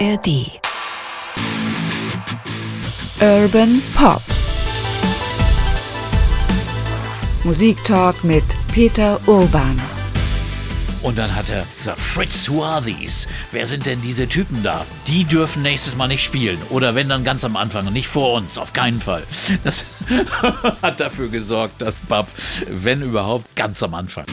ARD Urban Pop Musiktalk mit Peter Urban. Und dann hat er gesagt, Fritz, who are these? Wer sind denn diese Typen da? Die dürfen nächstes Mal nicht spielen. Oder wenn dann ganz am Anfang, nicht vor uns, auf keinen Fall. Das hat dafür gesorgt, dass Bab, wenn überhaupt, ganz am Anfang.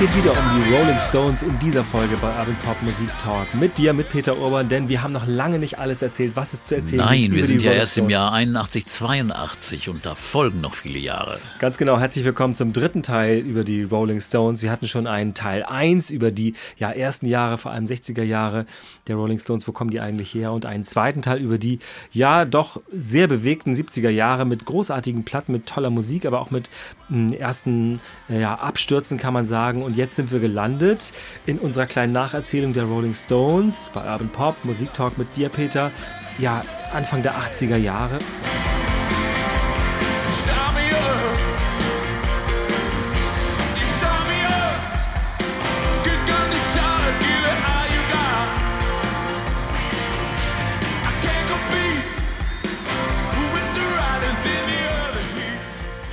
Geht wieder um die Rolling Stones in dieser Folge bei Urban Pop Musik Talk. Mit dir, mit Peter Urban, denn wir haben noch lange nicht alles erzählt, was es zu erzählen gibt. Nein, wir sind ja erst Stones. im Jahr 81, 82 und da folgen noch viele Jahre. Ganz genau, herzlich willkommen zum dritten Teil über die Rolling Stones. Wir hatten schon einen Teil 1 über die ja, ersten Jahre, vor allem 60er Jahre der Rolling Stones, wo kommen die eigentlich her? Und einen zweiten Teil über die ja doch sehr bewegten 70er Jahre mit großartigen Platten, mit toller Musik, aber auch mit hm, ersten ja, Abstürzen, kann man sagen. Und jetzt sind wir gelandet in unserer kleinen Nacherzählung der Rolling Stones bei Urban Pop, Musiktalk mit dir, Peter. Ja, Anfang der 80er Jahre.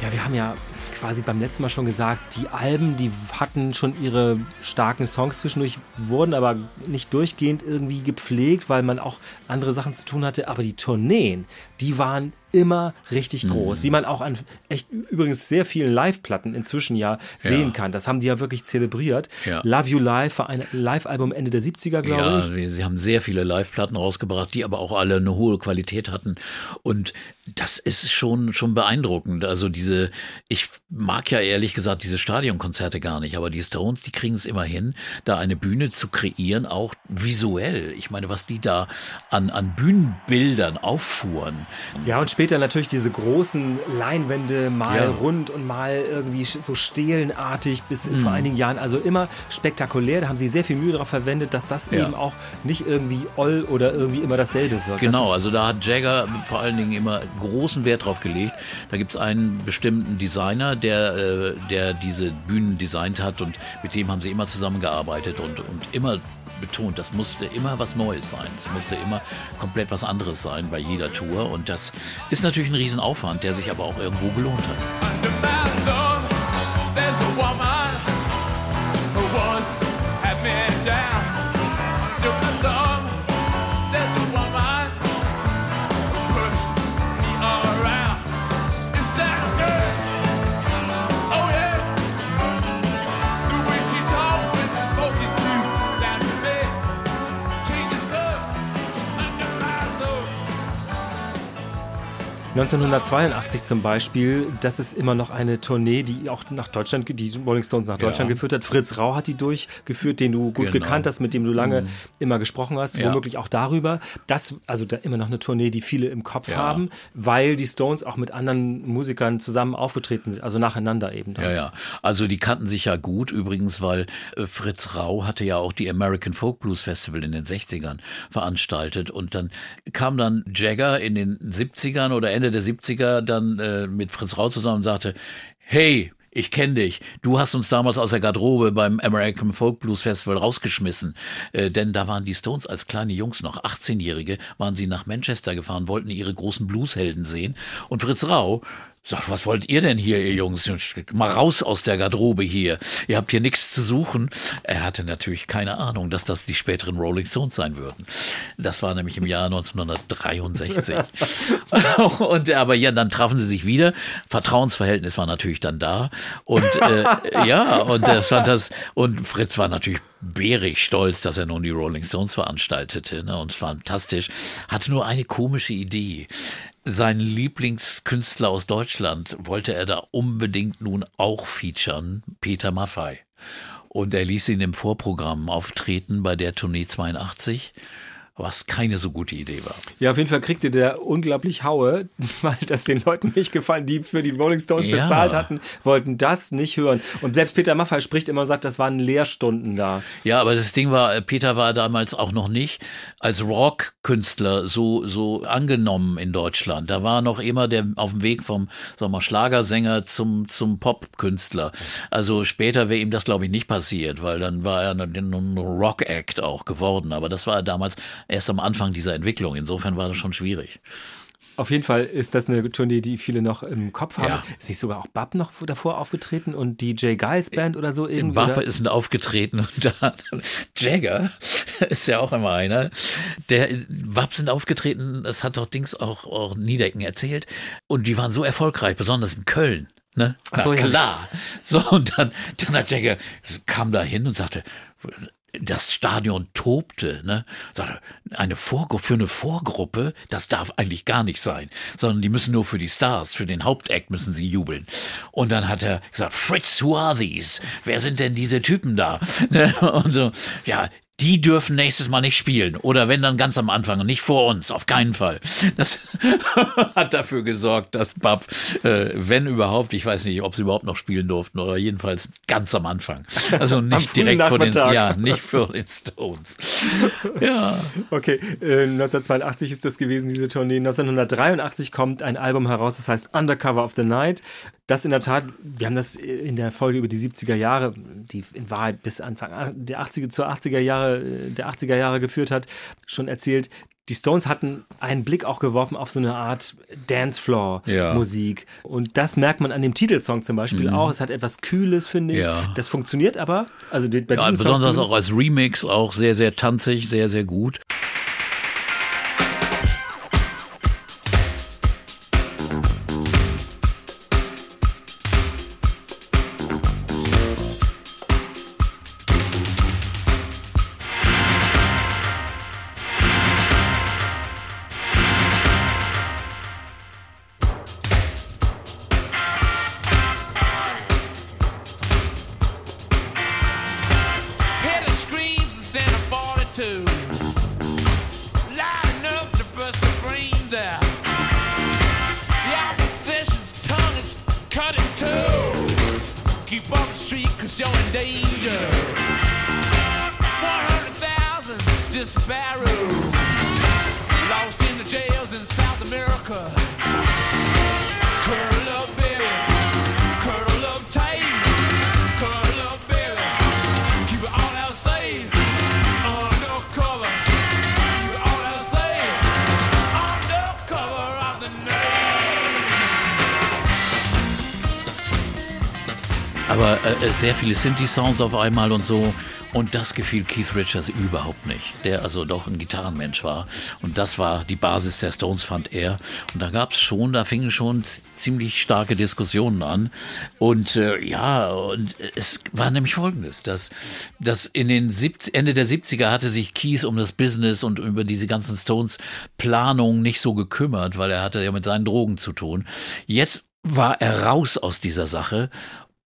Ja, wir haben ja quasi beim letzten Mal schon gesagt, die Alben, die hatten schon ihre starken Songs zwischendurch, wurden aber nicht durchgehend irgendwie gepflegt, weil man auch andere Sachen zu tun hatte. Aber die Tourneen, die waren immer richtig groß, mhm. wie man auch an echt übrigens sehr vielen Live-Platten inzwischen ja sehen ja. kann. Das haben die ja wirklich zelebriert. Ja. Love You Live war ein Live-Album Ende der 70er, glaube ja, ich. Sie haben sehr viele Live-Platten rausgebracht, die aber auch alle eine hohe Qualität hatten. Und das ist schon, schon beeindruckend. Also diese, ich mag ja ehrlich gesagt diese Stadionkonzerte gar nicht, aber die Stones, die kriegen es immer hin, da eine Bühne zu kreieren, auch visuell. Ich meine, was die da an, an Bühnenbildern auffuhren. Ja, und später natürlich diese großen Leinwände, mal ja. rund und mal irgendwie so stelenartig bis mhm. vor einigen Jahren. Also immer spektakulär. Da haben sie sehr viel Mühe darauf verwendet, dass das ja. eben auch nicht irgendwie oll oder irgendwie immer dasselbe wird. Genau, das also da hat Jagger vor allen Dingen immer großen Wert drauf gelegt. Da gibt es einen bestimmten Designer, der, äh, der diese Bühnen designt hat und mit dem haben sie immer zusammengearbeitet und, und immer betont, das musste immer was Neues sein. Es musste immer komplett was anderes sein bei jeder Tour. Und das ist natürlich ein Riesenaufwand, der sich aber auch irgendwo gelohnt hat. 1982 zum Beispiel, das ist immer noch eine Tournee, die auch nach Deutschland, die Rolling Stones nach Deutschland ja. geführt hat. Fritz Rau hat die durchgeführt, den du gut genau. gekannt hast, mit dem du lange mhm. immer gesprochen hast, ja. womöglich auch darüber. Das, also da immer noch eine Tournee, die viele im Kopf ja. haben, weil die Stones auch mit anderen Musikern zusammen aufgetreten sind, also nacheinander eben. Dann. Ja, ja. Also die kannten sich ja gut, übrigens, weil äh, Fritz Rau hatte ja auch die American Folk Blues Festival in den 60ern veranstaltet und dann kam dann Jagger in den 70ern oder Ende der 70er dann äh, mit Fritz Rau zusammen und sagte, hey, ich kenne dich. Du hast uns damals aus der Garderobe beim American Folk Blues Festival rausgeschmissen. Äh, denn da waren die Stones als kleine Jungs noch, 18-Jährige, waren sie nach Manchester gefahren, wollten ihre großen Blueshelden sehen. Und Fritz Rau Sag, was wollt ihr denn hier, ihr Jungs? Mal raus aus der Garderobe hier. Ihr habt hier nichts zu suchen. Er hatte natürlich keine Ahnung, dass das die späteren Rolling Stones sein würden. Das war nämlich im Jahr 1963. und aber ja, dann trafen sie sich wieder. Vertrauensverhältnis war natürlich dann da. Und äh, ja, und er fand das. Und Fritz war natürlich bärig stolz, dass er nun die Rolling Stones veranstaltete. Ne? Und fantastisch. Hatte nur eine komische Idee seinen Lieblingskünstler aus Deutschland wollte er da unbedingt nun auch featuren, Peter Maffei. Und er ließ ihn im Vorprogramm auftreten bei der Tournee 82 was keine so gute Idee war. Ja, auf jeden Fall kriegte der unglaublich Haue, weil das den Leuten nicht gefallen, die für die Rolling Stones Ja. bezahlt hatten, wollten das nicht hören. Und selbst Peter Maffay spricht immer und sagt, das waren Lehrstunden da. Ja, aber das Ding war, Peter war damals auch noch nicht als Rockkünstler so, so angenommen in Deutschland. Da war noch immer der auf dem Weg vom, wir mal, Schlagersänger zum, zum Popkünstler. Also später wäre ihm das, glaube ich, nicht passiert, weil dann war er ein Rock-Act auch geworden. Aber das war er damals erst am Anfang dieser Entwicklung. Insofern war das schon schwierig. Auf jeden Fall ist das eine Tournee, die viele noch im Kopf haben. Ja. Ist nicht sogar auch Bab noch davor aufgetreten und DJ Giles Band oder so In irgendwie? Oder? ist ein aufgetreten und da Jagger ist ja auch immer einer. Der Wab sind aufgetreten, das hat doch Dings auch, auch Niedecken erzählt. Und die waren so erfolgreich, besonders in Köln. Ne? Ach so, Na, ja. klar. So, und dann, dann hat Jagger, kam da hin und sagte, das Stadion tobte, ne? Eine Vorgruppe, für eine Vorgruppe, das darf eigentlich gar nicht sein, sondern die müssen nur für die Stars, für den Hauptact müssen sie jubeln. Und dann hat er gesagt, Fritz, who are these? Wer sind denn diese Typen da? Ne? Und so, ja, die dürfen nächstes Mal nicht spielen. Oder wenn dann ganz am Anfang und nicht vor uns, auf keinen Fall. Das hat dafür gesorgt, dass Bab, äh, wenn überhaupt, ich weiß nicht, ob sie überhaupt noch spielen durften, oder jedenfalls ganz am Anfang. Also nicht direkt vor den, ja, nicht für den Stones. Ja. Okay, äh, 1982 ist das gewesen, diese Tournee. 1983 kommt ein Album heraus, das heißt Undercover of the Night. Das in der Tat, wir haben das in der Folge über die 70er Jahre, die in Wahrheit bis Anfang der 80er zur 80er Jahre, äh, der 80er Jahre geführt hat, schon erzählt. Die Stones hatten einen Blick auch geworfen auf so eine Art Dancefloor-Musik. Und das merkt man an dem Titelsong zum Beispiel auch. Es hat etwas Kühles, finde ich. Mhm. Ja. Das funktioniert aber. Also bei ja besonders auch als Remix, auch sehr, sehr tanzig, sehr, sehr gut. Night. Aber äh, sehr viele Synthi-Sounds auf einmal und so. Und das gefiel Keith Richards überhaupt nicht, der also doch ein Gitarrenmensch war. Und das war die Basis der Stones, fand er. Und da gab es schon, da fingen schon ziemlich starke Diskussionen an. Und äh, ja, und es war nämlich folgendes, dass, dass in den 70, Ende der 70er hatte sich Keith um das Business und über diese ganzen Stones-Planungen nicht so gekümmert, weil er hatte ja mit seinen Drogen zu tun. Jetzt war er raus aus dieser Sache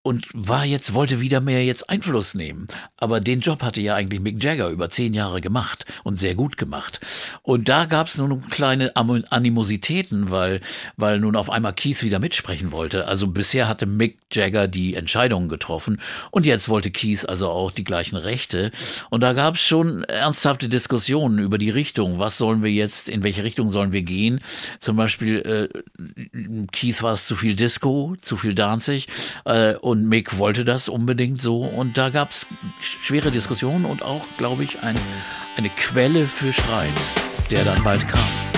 und war jetzt, wollte wieder mehr jetzt Einfluss nehmen. Aber den Job hatte ja eigentlich Mick Jagger über zehn Jahre gemacht und sehr gut gemacht. Und da gab es nun kleine Animositäten, weil, weil nun auf einmal Keith wieder mitsprechen wollte. Also bisher hatte Mick Jagger die Entscheidungen getroffen und jetzt wollte Keith also auch die gleichen Rechte. Und da gab es schon ernsthafte Diskussionen über die Richtung. Was sollen wir jetzt, in welche Richtung sollen wir gehen? Zum Beispiel, äh, Keith war es zu viel Disco, zu viel Danzig äh, und Mick wollte das unbedingt so und da gab es schwere Diskussionen und auch, glaube ich, ein, eine Quelle für Streit, der dann bald kam.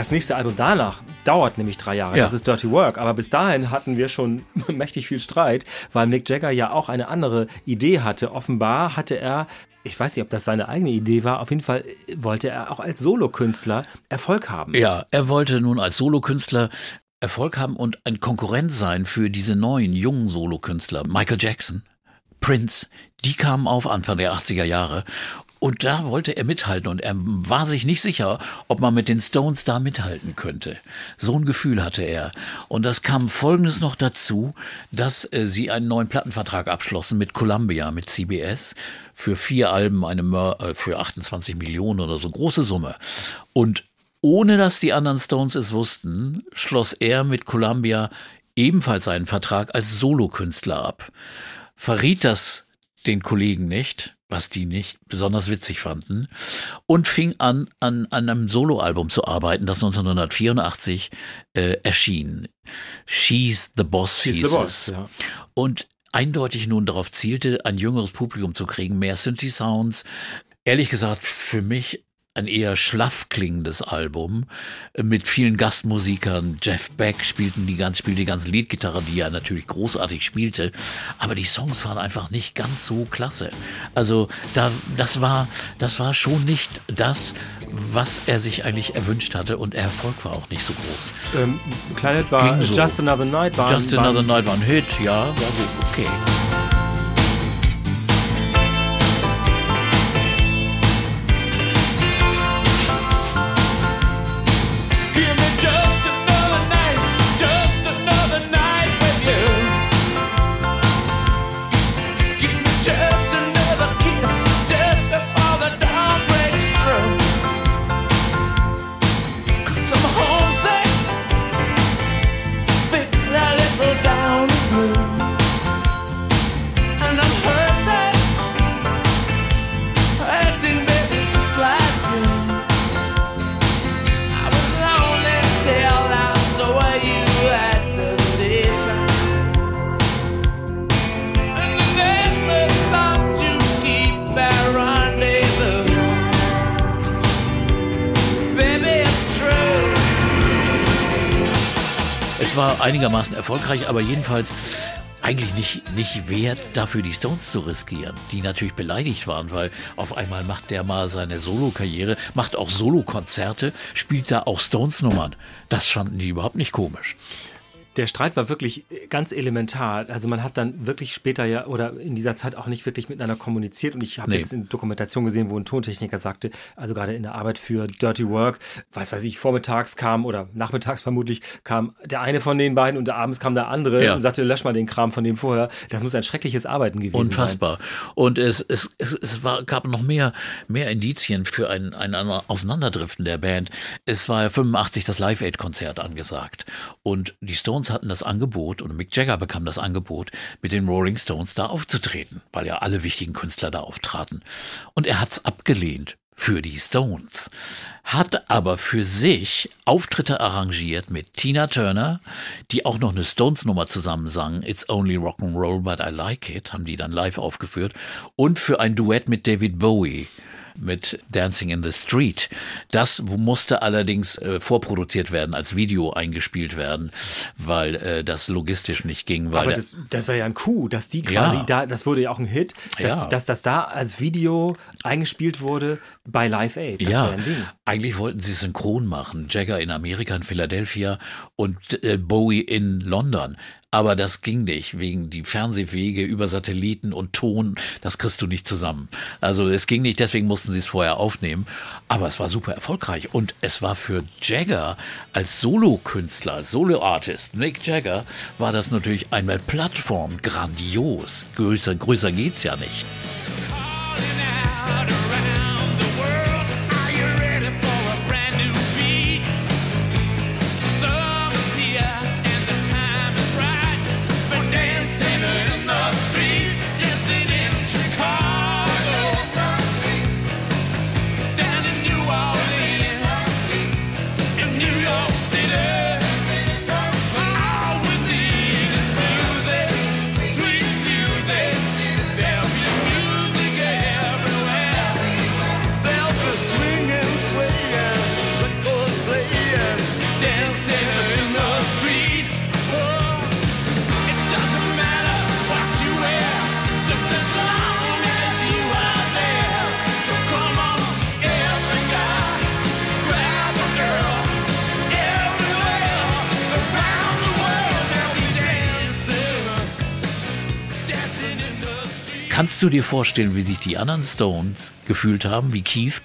Das nächste Album danach dauert nämlich drei Jahre. Ja. Das ist Dirty Work. Aber bis dahin hatten wir schon mächtig viel Streit, weil Mick Jagger ja auch eine andere Idee hatte. Offenbar hatte er, ich weiß nicht, ob das seine eigene Idee war, auf jeden Fall wollte er auch als Solokünstler Erfolg haben. Ja, er wollte nun als Solokünstler Erfolg haben und ein Konkurrent sein für diese neuen jungen Solokünstler. Michael Jackson, Prince, die kamen auf Anfang der 80er Jahre. Und da wollte er mithalten und er war sich nicht sicher, ob man mit den Stones da mithalten könnte. So ein Gefühl hatte er. Und das kam folgendes noch dazu, dass äh, sie einen neuen Plattenvertrag abschlossen mit Columbia, mit CBS, für vier Alben eine äh, für 28 Millionen oder so, große Summe. Und ohne dass die anderen Stones es wussten, schloss er mit Columbia ebenfalls einen Vertrag als Solokünstler ab. Verriet das den Kollegen nicht, was die nicht besonders witzig fanden, und fing an, an, an einem Soloalbum zu arbeiten, das 1984 äh, erschien. She's the Boss She's hieß the Boss, es. ja. Und eindeutig nun darauf zielte, ein jüngeres Publikum zu kriegen, mehr Synthi-Sounds. Ehrlich gesagt, für mich ein eher schlaff klingendes Album äh, mit vielen Gastmusikern. Jeff Beck spielten die ganz, spielte die ganze Leadgitarre, die er natürlich großartig spielte. Aber die Songs waren einfach nicht ganz so klasse. Also da, das war, das war schon nicht das, was er sich eigentlich erwünscht hatte und der Erfolg war auch nicht so groß. Ähm, Planet war Ging so. Just Another Night. War, Just war, Another Night war ein Hit, ja, war gut, okay. Einigermaßen erfolgreich, aber jedenfalls eigentlich nicht, nicht wert, dafür die Stones zu riskieren, die natürlich beleidigt waren, weil auf einmal macht der mal seine Solo-Karriere, macht auch Solo-Konzerte, spielt da auch Stones-Nummern. Das fanden die überhaupt nicht komisch. Der Streit war wirklich ganz elementar. Also man hat dann wirklich später ja oder in dieser Zeit auch nicht wirklich miteinander kommuniziert. Und ich habe Nee. jetzt in Dokumentation gesehen, wo ein Tontechniker sagte, also gerade in der Arbeit für Dirty Work, was weiß ich, vormittags kam oder nachmittags vermutlich kam der eine von den beiden und abends kam der andere Ja. und sagte, lösch mal den Kram von dem vorher. Das muss ein schreckliches Arbeiten gewesen sein. Unfassbar. Und es, es, es, es war, gab noch mehr, mehr Indizien für ein, ein Auseinanderdriften der Band. Es war ja 85 das Live Aid Konzert angesagt. Und die Stones hatten das Angebot, und Mick Jagger bekam das Angebot, mit den Rolling Stones da aufzutreten, weil ja alle wichtigen Künstler da auftraten. Und er hat's abgelehnt für die Stones, hat aber für sich Auftritte arrangiert mit Tina Turner, die auch noch eine Stones-Nummer zusammen sang, It's Only Rock'n'Roll, but I Like It, haben die dann live aufgeführt, und für ein Duett mit David Bowie mit Dancing in the Street. Das musste allerdings äh, vorproduziert werden, als Video eingespielt werden, weil äh, das logistisch nicht ging. Aber das, das war ja ein Coup, dass die quasi Ja. da, das wurde ja auch ein Hit, dass, Ja. dass das da als Video eingespielt wurde bei Live Aid. Das ja, war ein Ding. eigentlich wollten sie synchron machen. Jagger in Amerika, in Philadelphia und äh, Bowie in London. Aber das ging nicht, wegen die Fernsehwege über Satelliten und Ton, das kriegst du nicht zusammen. Also es ging nicht, deswegen mussten sie es vorher aufnehmen. Aber es war super erfolgreich. Und es war für Jagger als Solokünstler, als Solo-Artist, Mick Jagger, war das natürlich einmal Plattform, grandios. Größer, größer geht's ja nicht. Kannst du dir vorstellen, wie sich die anderen Stones gefühlt haben, wie Keith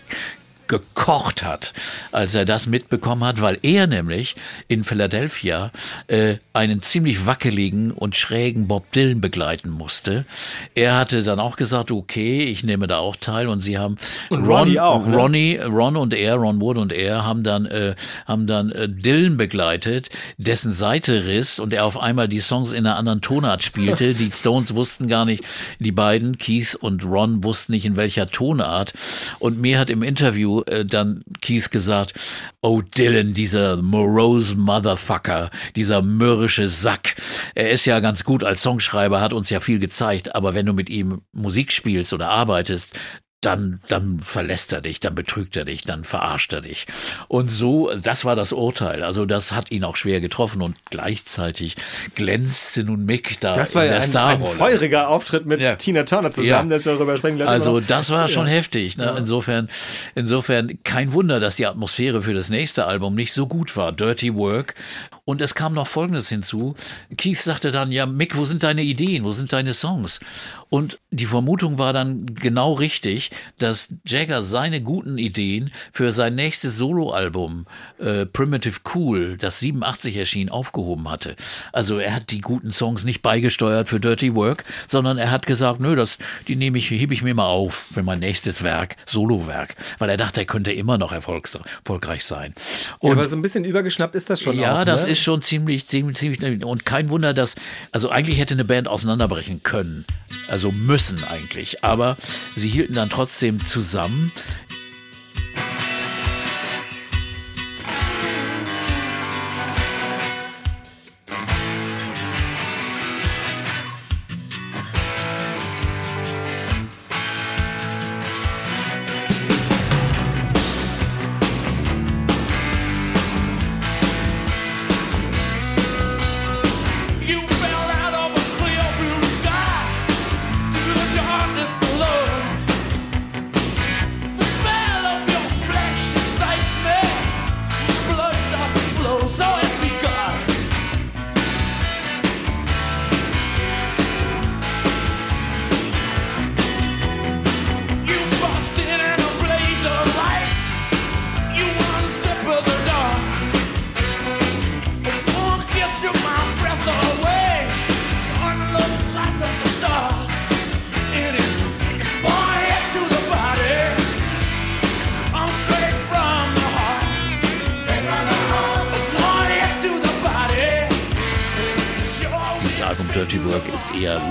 gekocht hat, als er das mitbekommen hat, weil er nämlich in Philadelphia äh, einen ziemlich wackeligen und schrägen Bob Dylan begleiten musste. Er hatte dann auch gesagt, okay, ich nehme da auch teil und sie haben Und Ronnie auch, ne? Ronnie, Ron und er, Ron Wood und er haben dann äh, haben dann äh, Dylan begleitet, dessen Seite riss und er auf einmal die Songs in einer anderen Tonart spielte. die Stones wussten gar nicht, die beiden Keith und Ron wussten nicht in welcher Tonart und mir hat im Interview äh, dann Keith gesagt, oh Dylan, dieser morose Motherfucker, dieser mürrische Sack. Er ist ja ganz gut als Songschreiber, hat uns ja viel gezeigt, aber wenn du mit ihm Musik spielst oder arbeitest, dann, dann verlässt er dich, dann betrügt er dich, dann verarscht er dich. Und so, das war das Urteil. Also das hat ihn auch schwer getroffen und gleichzeitig glänzte nun Mick da Das war in ja der ein, ein feuriger Auftritt mit Ja. Tina Turner zusammen, Ja. wir darüber sprechen. Also das war schon Ja. heftig. Ne? Insofern, insofern kein Wunder, dass die Atmosphäre für das nächste Album nicht so gut war. Dirty Work. Und es kam noch Folgendes hinzu. Keith sagte dann, ja, Mick, wo sind deine Ideen? Wo sind deine Songs? Und die Vermutung war dann genau richtig, dass Jagger seine guten Ideen für sein nächstes Soloalbum äh, Primitive Cool, das 87 erschien, aufgehoben hatte. Also er hat die guten Songs nicht beigesteuert für Dirty Work, sondern er hat gesagt, nö, das, die nehme ich, hebe ich mir mal auf für mein nächstes Werk, Solowerk, weil er dachte, er könnte immer noch erfolgreich sein. Ja, Und aber so ein bisschen übergeschnappt ist das schon ja, auch, das ne? ist schon ziemlich, ziemlich, ziemlich, und kein Wunder, dass, also eigentlich hätte eine Band auseinanderbrechen können. Also müssen eigentlich. Aber sie hielten dann trotzdem zusammen.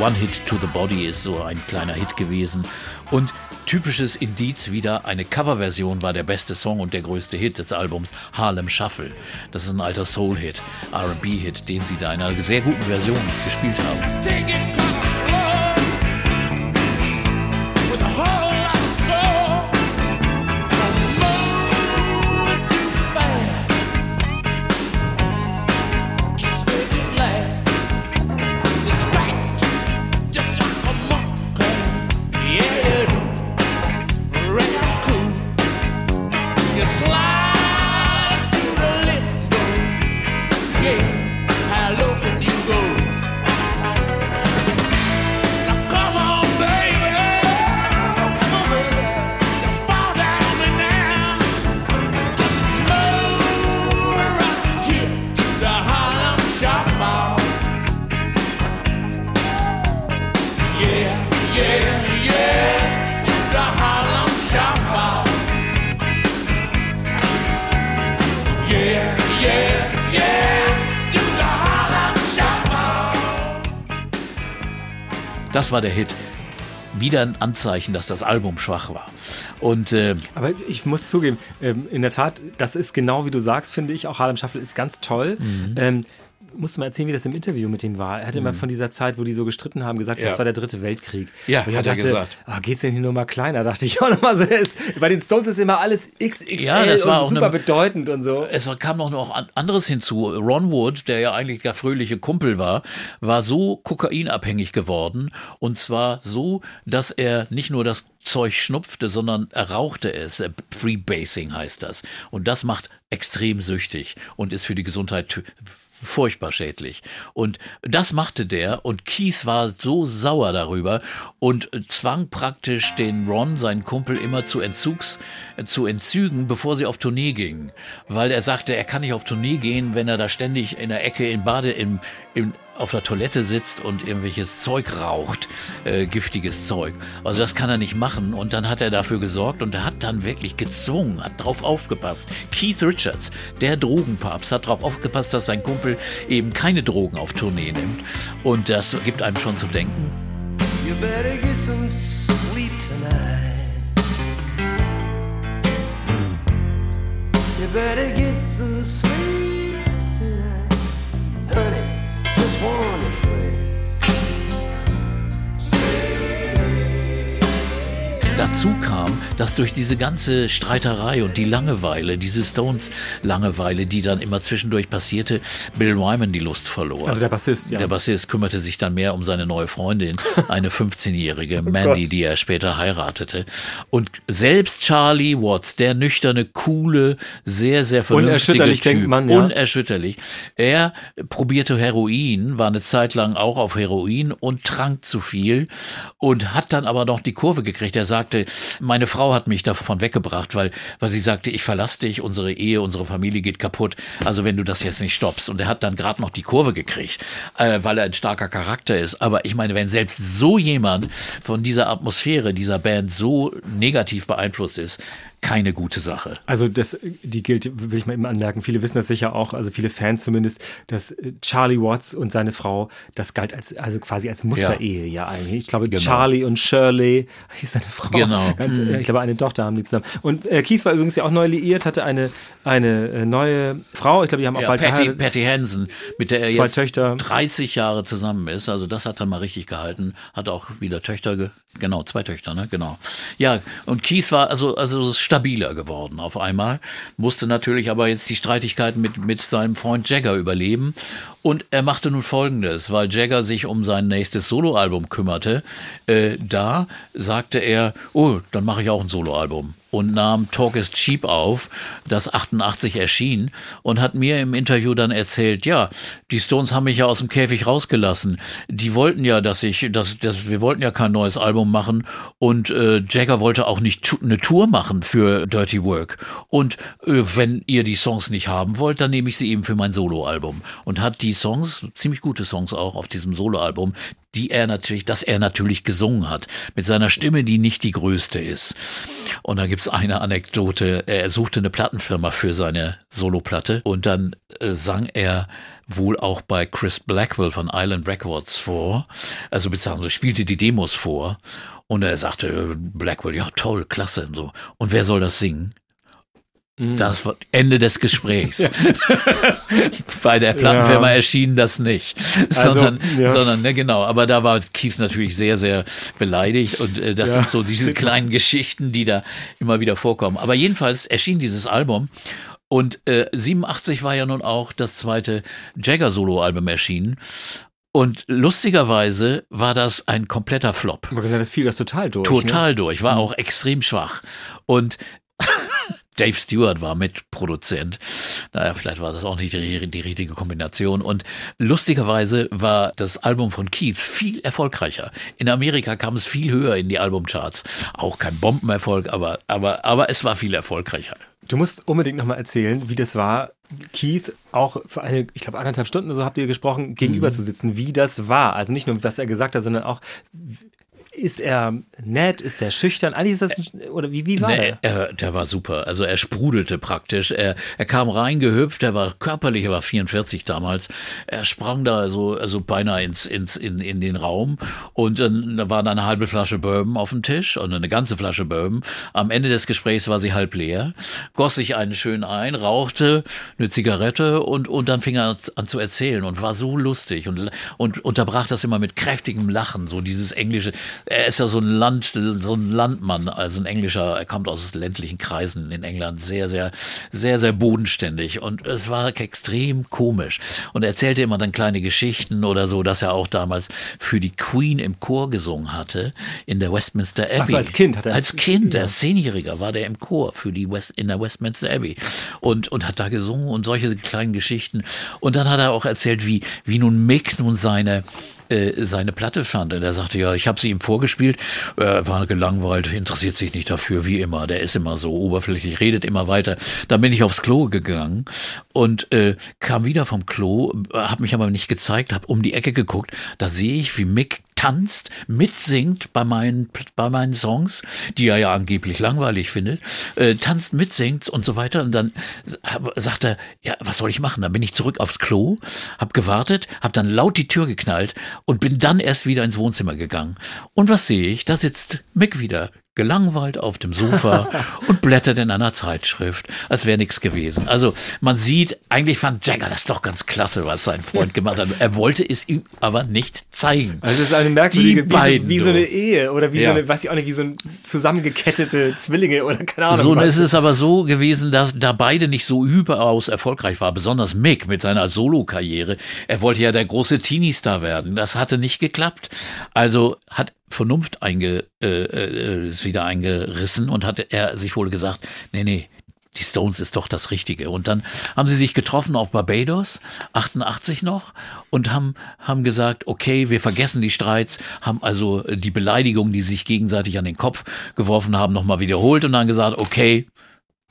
One Hit to the Body, ist so ein kleiner Hit gewesen. Und typisches Indiz wieder, eine Coverversion war der beste Song und der größte Hit des Albums, Harlem Shuffle. Das ist ein alter Soul-Hit, RB-Hit, den sie da in einer sehr guten Version gespielt haben. War der Hit. Wieder ein Anzeichen, dass das Album schwach war. Und äh, Aber ich muss zugeben, ähm, in der Tat, das ist genau wie du sagst, finde ich. Auch Harlem Shuffle ist ganz toll. Mhm. Ähm, musst du mal erzählen, wie das im Interview mit ihm war. Er hat immer von dieser Zeit, wo die so gestritten haben, gesagt, Ja. das war der dritte Weltkrieg. Ja, hat er dachte, gesagt. Ah, geht's denn hier nur mal kleiner? Dachte ich auch nochmal so. Es, bei den Stones ist immer alles XXL Ja, das war und auch super eine- bedeutend und so. es kam noch noch an- anderes hinzu. Ron Wood, der ja eigentlich der fröhliche Kumpel war, war so kokainabhängig geworden. Und zwar so, dass er nicht nur das Zeug schnupfte, sondern er rauchte es. Freebasing heißt das. Und das macht extrem süchtig und ist für die Gesundheit furchtbar schädlich. Und das machte der und Keith war so sauer darüber und zwang praktisch den Ron, seinen Kumpel, immer zu Entzugs, zu Entzügen, bevor sie auf Tournee gingen. Weil er sagte, er kann nicht auf Tournee gehen, wenn er da ständig in der Ecke in Bade, im, im, auf der Toilette sitzt und irgendwelches Zeug raucht, äh, giftiges Zeug. Also das kann er nicht machen und dann hat er dafür gesorgt und er hat dann wirklich gezwungen, hat drauf aufgepasst. Keith Richards, der Drogenpapst, hat drauf aufgepasst, dass sein Kumpel eben keine Drogen auf Tournee nimmt und das gibt einem schon zu denken. You better get some sleep tonight. You better get some sleep tonight. Honey, just one Dazu kam, dass durch diese ganze Streiterei und die Langeweile, diese Stones-Langeweile, die dann immer zwischendurch passierte, Bill Wyman die Lust verlor. Also der Bassist, ja. Der Bassist kümmerte sich dann mehr um seine neue Freundin, eine 15-jährige Mandy, Gott. die er später heiratete. Und selbst Charlie Watts, der nüchterne, coole, sehr, sehr vernünftige Unerschütterlich, Typ, denkt man, ja. unerschütterlich, er probierte Heroin, war eine Zeit lang auch auf Heroin und trank zu viel und hat dann aber noch die Kurve gekriegt. Er sagte, meine Frau hat mich davon weggebracht, weil, weil sie sagte, ich verlasse dich, unsere Ehe, unsere Familie geht kaputt. Also wenn du das jetzt nicht stoppst. Und er hat dann gerade noch die Kurve gekriegt, äh, weil er ein starker Charakter ist. Aber ich meine, wenn selbst so jemand von dieser Atmosphäre dieser Band so negativ beeinflusst ist, keine gute Sache. Also das, die gilt, will ich mal eben anmerken, viele wissen das sicher auch, also viele Fans zumindest, dass äh, Charlie Watts und seine Frau, das galt als, also quasi als Musterehe ja, eigentlich. Ich glaube, Genau. Charlie und Shirley hieß seine Frau. Genau. Ganz, äh, Ich glaube, eine Tochter haben die zusammen. Und äh, Keith war übrigens ja auch neu liiert, hatte eine, eine äh, neue Frau, ich glaube, die haben auch Ja, bald Patty. Patty Hansen, mit der er Zwei jetzt Töchter. 30 Jahre zusammen ist. Also das hat er mal richtig gehalten. Hat auch wieder Töchter, ge genau, zwei Töchter, ne? Genau. Ja, und Keith war also, also stabiler geworden auf einmal. Musste natürlich aber jetzt die Streitigkeiten mit, mit seinem Freund Jagger überleben. Und er machte nun Folgendes, weil Jagger sich um sein nächstes Soloalbum kümmerte. Äh, da sagte er, oh, dann mache ich auch ein Soloalbum und nahm Talk is Cheap auf, das 88 erschien und hat mir im Interview dann erzählt, ja, die Stones haben mich ja aus dem Käfig rausgelassen. Die wollten ja, dass ich, dass, dass wir wollten ja kein neues Album machen und äh, Jagger wollte auch nicht eine Tour machen für Dirty Work. Und äh, wenn ihr die Songs nicht haben wollt, dann nehme ich sie eben für mein Soloalbum und hat die Songs, ziemlich gute Songs auch auf diesem Soloalbum, die er natürlich, dass er natürlich gesungen hat, mit seiner Stimme, die nicht die größte ist. Und da gibt's eine Anekdote, er suchte eine Plattenfirma für seine Soloplatte und dann äh, sang er wohl auch bei Chris Blackwell von Island Records vor, also beziehungsweise spielte die Demos vor und er sagte, äh, Blackwell, ja toll, klasse und so. Und wer soll das singen? Das war Ende des Gesprächs. Bei der Plattenfirma Ja. erschien das nicht, Also, sondern, ja. sondern ne, genau. Aber da war Keith natürlich sehr, sehr beleidigt und äh, das Ja, sind so diese stimmt. kleinen Geschichten, die da immer wieder vorkommen. Aber jedenfalls erschien dieses Album und äh, 87 war ja nun auch das zweite Jagger-Solo-Album erschienen. Und lustigerweise war das ein kompletter Flop. Das fiel doch total durch. Total durch, war auch extrem schwach. Und Dave Stewart war Mitproduzent. Naja, vielleicht war das auch nicht die, die richtige Kombination. Und lustigerweise war das Album von Keith viel erfolgreicher. In Amerika kam es viel höher in die Albumcharts. Auch kein Bombenerfolg, aber, aber, aber es war viel erfolgreicher. Du musst unbedingt nochmal erzählen, wie das war, Keith auch für eine, ich glaube, anderthalb Stunden oder so habt ihr gesprochen, gegenüber Mhm. zu sitzen, wie das war. Also nicht nur, was er gesagt hat, sondern auch, ist er nett, ist er schüchtern? Eigentlich ist das, ein, oder wie, wie war Nee, er? er, der war super. Also er sprudelte praktisch. Er, er kam reingehüpft, er war körperlich, er war 44 damals. Er sprang da so, also beinahe ins, ins, in, in den Raum und dann da war da eine halbe Flasche Bourbon auf dem Tisch und eine ganze Flasche Bourbon. Am Ende des Gesprächs war sie halb leer, goss sich einen schön ein, rauchte eine Zigarette und, und dann fing er an zu erzählen und war so lustig und, und unterbrach das immer mit kräftigem Lachen, so dieses englische, er ist ja so ein Land, so ein Landmann, also ein Englischer, er kommt aus ländlichen Kreisen in England, sehr, sehr, sehr, sehr bodenständig. Und es war extrem komisch. Und er erzählte immer dann kleine Geschichten oder so, dass er auch damals für die Queen im Chor gesungen hatte in der Westminster Abbey. Ach so, als Kind hat er- Als Kind, als Zehnjähriger war der im Chor für die West, in der Westminster Abbey. Und, und hat da gesungen und solche kleinen Geschichten. Und dann hat er auch erzählt, wie, wie nun Mick nun seine äh, seine Platte fand. Und er sagte, ja, ich habe sie ihm vorgespielt, er war gelangweilt, interessiert sich nicht dafür, wie immer. Der ist immer so oberflächlich, redet immer weiter. Dann bin ich aufs Klo gegangen und äh, kam wieder vom Klo, habe mich aber nicht gezeigt, habe um die Ecke geguckt. Da sehe ich, wie Mick tanzt, mitsingt bei meinen, bei meinen Songs, die er ja angeblich langweilig findet, äh, tanzt, mitsingt und so weiter. Und dann sagt er, ja, was soll ich machen? Dann bin ich zurück aufs Klo, hab gewartet, hab dann laut die Tür geknallt und bin dann erst wieder ins Wohnzimmer gegangen. Und was sehe ich? Da sitzt Mick wieder gelangweilt auf dem Sofa und blättert in einer Zeitschrift, als wäre nichts gewesen. Also man sieht, eigentlich fand Jagger das doch ganz klasse, was sein Freund gemacht hat. Er wollte es ihm aber nicht zeigen. Also es ist eine merkwürdige, wie, so, wie so eine Ehe oder wie Ja. so eine, weiß ich auch nicht, wie so ein zusammengekettete Zwillinge oder keine Ahnung. So, und es ist aber so gewesen, dass da beide nicht so überaus erfolgreich war, besonders Mick mit seiner Solo-Karriere. Er wollte ja der große Teenie-Star werden. Das hatte nicht geklappt. Also hat Vernunft einge, äh, äh, ist wieder eingerissen und hat er sich wohl gesagt, nee, nee, die Stones ist doch das Richtige. Und dann haben sie sich getroffen auf Barbados, 88 noch, und haben, haben gesagt, okay, wir vergessen die Streits, haben also die Beleidigungen, die sich gegenseitig an den Kopf geworfen haben, nochmal wiederholt und dann gesagt, okay,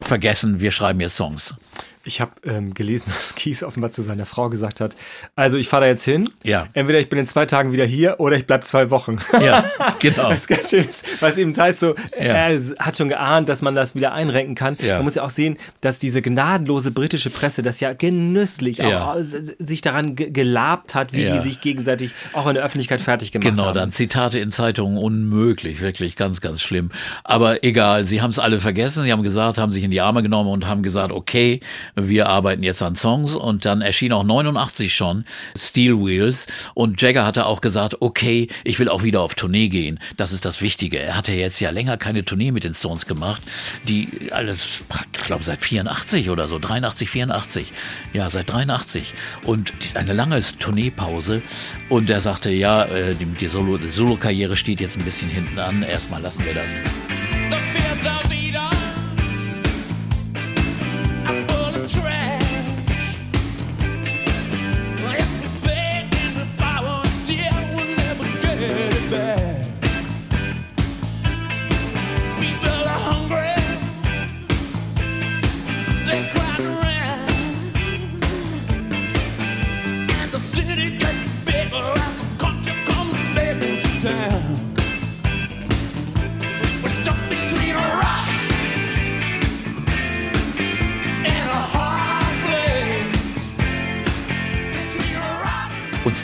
vergessen, wir schreiben jetzt Songs. Ich habe ähm, gelesen, dass Kies offenbar zu seiner Frau gesagt hat, also ich fahre da jetzt hin, Ja. entweder ich bin in zwei Tagen wieder hier oder ich bleib zwei Wochen. Ja, genau. Ist ganz schön, was eben heißt so, Ja. er hat schon geahnt, dass man das wieder einrenken kann. Ja. Man muss ja auch sehen, dass diese gnadenlose britische Presse das ja genüsslich Ja. auch äh, sich daran ge- gelabt hat, wie die sich gegenseitig auch in der Öffentlichkeit fertig gemacht Genau, haben. dann Zitate in Zeitungen unmöglich, wirklich ganz, ganz schlimm. Aber egal, sie haben es alle vergessen, sie haben gesagt, haben sich in die Arme genommen und haben gesagt, okay, wir arbeiten jetzt an Songs und dann erschien auch 89 schon Steel Wheels und Jagger hatte auch gesagt, okay, ich will auch wieder auf Tournee gehen. Das ist das Wichtige. Er hatte jetzt ja länger keine Tournee mit den Stones gemacht, die alles, ich glaube seit 84 oder so, 83, 84. Ja, seit 83 und eine lange Tourneepause und er sagte, ja, äh, die, die Solo- Solo-Karriere steht jetzt ein bisschen hinten an. Erstmal lassen wir das. The I cried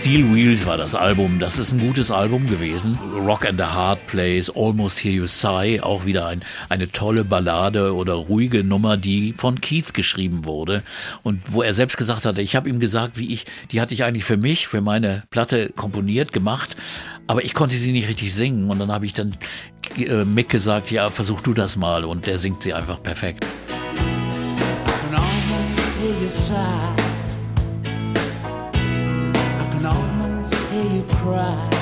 Steel Wheels war das Album. Das ist ein gutes Album gewesen. Rock and the Hard Place, Almost Hear You Sigh, auch wieder ein, eine tolle Ballade oder ruhige Nummer, die von Keith geschrieben wurde. Und wo er selbst gesagt hatte, ich habe ihm gesagt, wie ich, die hatte ich eigentlich für mich, für meine Platte komponiert, gemacht, aber ich konnte sie nicht richtig singen. Und dann habe ich dann äh, Mick gesagt, ja, versuch du das mal. Und der singt sie einfach perfekt. I can almost hear you sigh. You cry.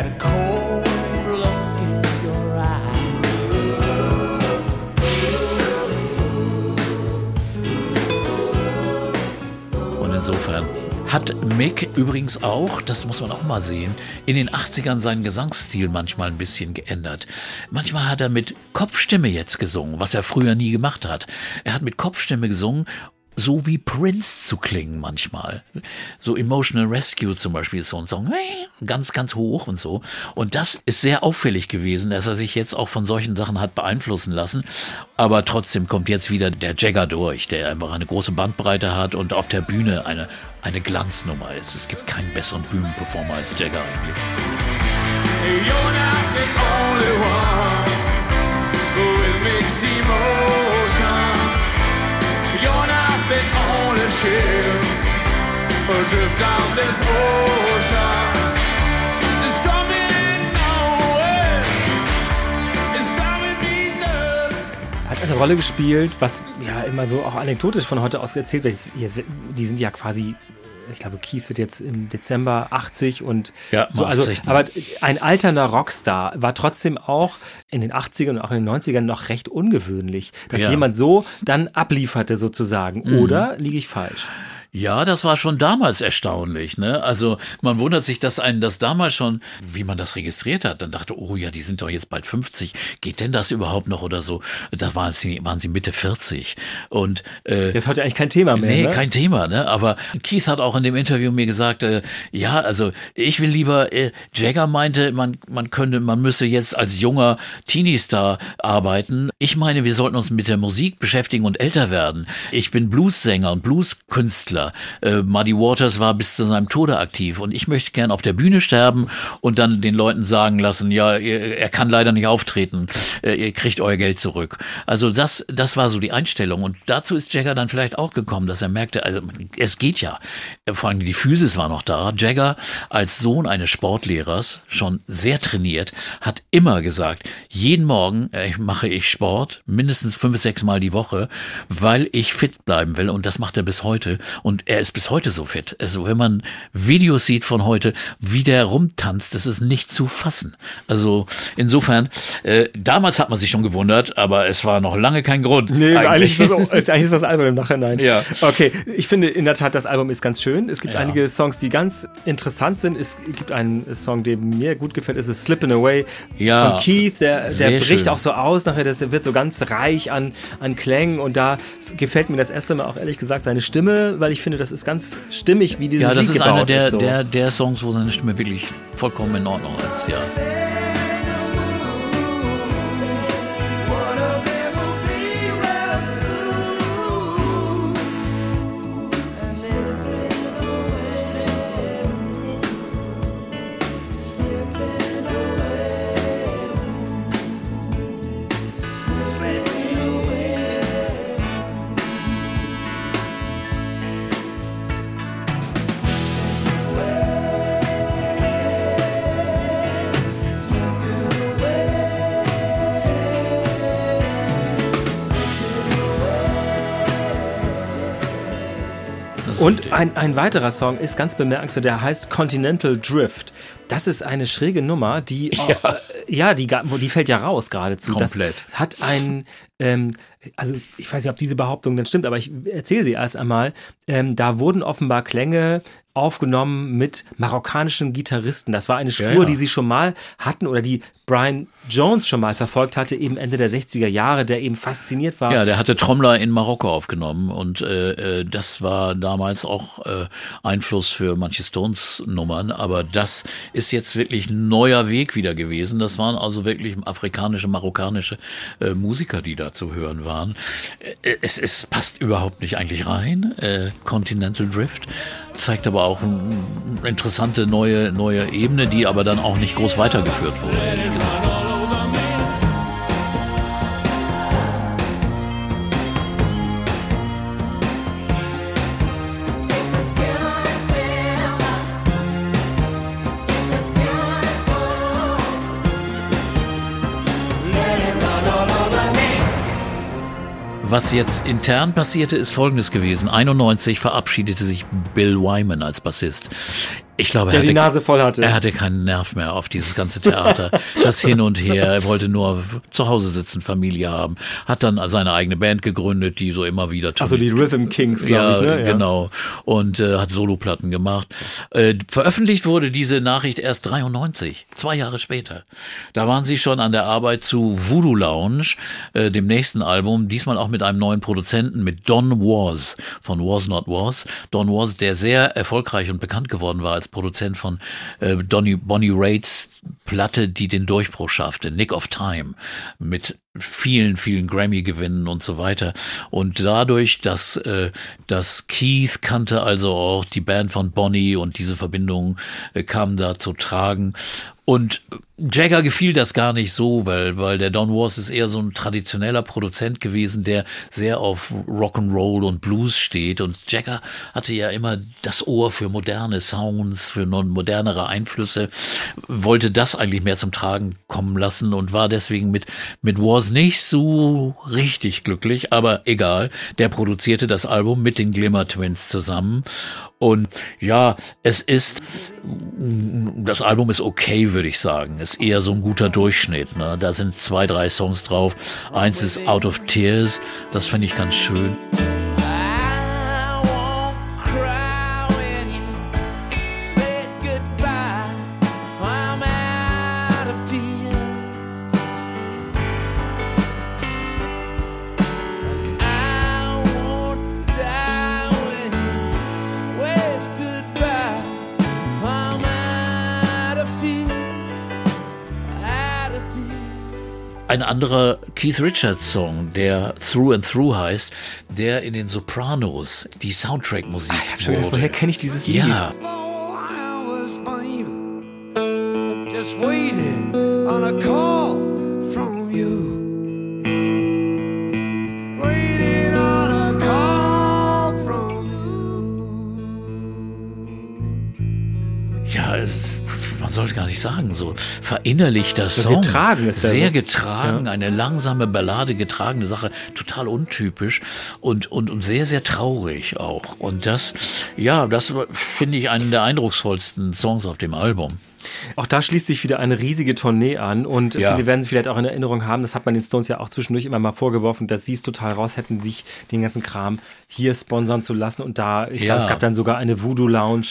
Had a cold look in your eyes. Und insofern hat Mick übrigens auch, das muss man auch mal sehen, in den 80ern seinen Gesangsstil manchmal ein bisschen geändert. Manchmal hat er mit Kopfstimme jetzt gesungen, was er früher nie gemacht hat. Er hat mit Kopfstimme gesungen so wie Prince zu klingen manchmal. So Emotional Rescue zum Beispiel ist so ein Song, ganz, ganz hoch und so. Und das ist sehr auffällig gewesen, dass er sich jetzt auch von solchen Sachen hat beeinflussen lassen. Aber trotzdem kommt jetzt wieder der Jagger durch, der einfach eine große Bandbreite hat und auf der Bühne eine, eine Glanznummer ist. Es gibt keinen besseren Bühnenperformer als Jagger eigentlich. You're not the only one only ship adrift on this ocean. Hat eine Rolle gespielt, was ja immer so auch anekdotisch von heute aus erzählt wird. Die sind ja quasi, ich glaube, Keith wird jetzt im Dezember 80 und Ja, so. Also, 80, aber ein alternder Rockstar war trotzdem auch in den 80ern und auch in den 90ern noch recht ungewöhnlich, dass Ja. Mhm. jemand so dann ablieferte sozusagen. Oder liege ich falsch? Ja, das war schon damals erstaunlich. Ne? Also man wundert sich, dass einen das damals schon, wie man das registriert hat, dann dachte, oh ja, die sind doch jetzt bald 50. Geht denn das überhaupt noch oder so? Da waren sie, waren sie Mitte 40. Und äh, Das ist heute eigentlich kein Thema mehr. Nee, ne? kein Thema, ne? Aber Keith hat auch in dem Interview mir gesagt, äh, ja, also ich will lieber, äh, Jagger meinte, man, man könnte, man müsse jetzt als junger Teenie-Star arbeiten. Ich meine, wir sollten uns mit der Musik beschäftigen und älter werden. Ich bin Blues-Sänger und Blues-Künstler. Äh, Muddy Waters war bis zu seinem Tode aktiv und ich möchte gern auf der Bühne sterben und dann den Leuten sagen lassen, ja, er, er kann leider nicht auftreten, äh, ihr kriegt euer Geld zurück. Also das, das war so die Einstellung und dazu ist Jagger dann vielleicht auch gekommen, dass er merkte, also es geht ja. Vor allem die Physis war noch da. Jagger als Sohn eines Sportlehrers, schon sehr trainiert, hat immer gesagt, jeden Morgen äh, mache ich Sport, mindestens fünf, sechs Mal die Woche, weil ich fit bleiben will und das macht er bis heute und er ist bis heute so fit. Also wenn man Videos sieht von heute, wie der rumtanzt, das ist nicht zu fassen. Also insofern, äh, damals hat man sich schon gewundert, aber es war noch lange kein Grund. Nee, eigentlich, ist das, ist, eigentlich ist das Album im Nachhinein. Ja. Okay, ich finde in der Tat, das Album ist ganz schön. Es gibt Ja. einige Songs, die ganz interessant sind. Es gibt einen Song, der mir gut gefällt, es ist Slippin' Away Ja, von Keith. Der, der bricht schön. auch so aus nachher, das wird so ganz reich an, an Klängen und da gefällt mir das erste Mal auch ehrlich gesagt seine Stimme, weil ich finde, das ist ganz stimmig, wie dieses Ja, das Lied ist gebaut einer der, ist. So. der, der Songs, wo seine Stimme wirklich vollkommen in Ordnung ist, ja. Das Und ein, ein weiterer Song ist ganz bemerkenswert, der heißt Continental Drift. Das ist eine schräge Nummer, die ja, äh, ja die, die fällt ja raus geradezu. Komplett. Das hat ein, ähm, also ich weiß nicht, ob diese Behauptung dann stimmt, aber ich erzähle sie erst einmal. Ähm, da wurden offenbar Klänge aufgenommen mit marokkanischen Gitarristen. Das war eine Spur, Ja, ja. die sie schon mal hatten oder die Brian Jones schon mal verfolgt hatte, eben Ende der 60er Jahre, der eben fasziniert war. Ja, der hatte Trommler in Marokko aufgenommen und äh, äh, das war damals auch äh, Einfluss für manche Stones-Nummern, aber das ist jetzt wirklich ein neuer Weg wieder gewesen. Das waren also wirklich afrikanische, marokkanische äh, Musiker, die da zu hören waren. Äh, es, es passt überhaupt nicht eigentlich rein. Äh, Continental Drift zeigt aber auch eine interessante neue, neue Ebene, die aber dann auch nicht groß weitergeführt wurde. ehrlich gesagt. Was jetzt intern passierte, ist folgendes gewesen. 91 verabschiedete sich Bill Wyman als Bassist. Ich glaube, der er die hatte, Nase voll hatte. Er hatte keinen Nerv mehr auf dieses ganze Theater. das Hin und Her. Er wollte nur zu Hause sitzen, Familie haben. Hat dann seine eigene Band gegründet, die so immer wieder also die Rhythm Kings, glaube ja, ich, ne? genau. Und äh, hat Soloplatten gemacht. Äh, veröffentlicht wurde diese Nachricht erst 93, zwei Jahre später. Da waren sie schon an der Arbeit zu Voodoo Lounge, äh, dem nächsten Album, diesmal auch mit einem neuen Produzenten, mit Don Was von Was Not Was. Don Was, der sehr erfolgreich und bekannt geworden war als Produzent von äh, Donny, Bonnie Raids Platte, die den Durchbruch schaffte, Nick of Time, mit vielen, vielen Grammy-Gewinnen und so weiter. Und dadurch, dass, äh, dass Keith kannte also auch die Band von Bonnie und diese Verbindung äh, kam da zu tragen. Und Jagger gefiel das gar nicht so, weil, weil der Don Was ist eher so ein traditioneller Produzent gewesen, der sehr auf Rock'n'Roll und Blues steht. Und Jagger hatte ja immer das Ohr für moderne Sounds, für modernere Einflüsse, wollte das eigentlich mehr zum Tragen kommen lassen und war deswegen mit, mit Was nicht so richtig glücklich, aber egal. Der produzierte das Album mit den Glimmer Twins zusammen. Und ja, es ist, das Album ist okay, würde ich sagen. Ist eher so ein guter Durchschnitt. Ne? Da sind zwei, drei Songs drauf. Eins ist Out of Tears. Das finde ich ganz schön. Anderer Keith Richards Song, der Through and Through heißt, der in den Sopranos die Soundtrack-Musik Ich hab schon gedacht, woher kenne ich dieses Lied? Ja, man sollte gar nicht sagen, so verinnerlichter So Song. getragen ist der, Sehr ne? getragen, eine langsame Ballade getragene Sache, total untypisch und, und, und sehr, sehr traurig auch. Und das, ja, das finde ich einen der eindrucksvollsten Songs auf dem Album. Auch da schließt sich wieder eine riesige Tournee an und Ja. viele werden es vielleicht auch in Erinnerung haben, das hat man den Stones ja auch zwischendurch immer mal vorgeworfen, dass sie es total raus hätten, sich den ganzen Kram hier sponsern zu lassen und da, ich Ja. glaube, es gab dann sogar eine Voodoo Lounge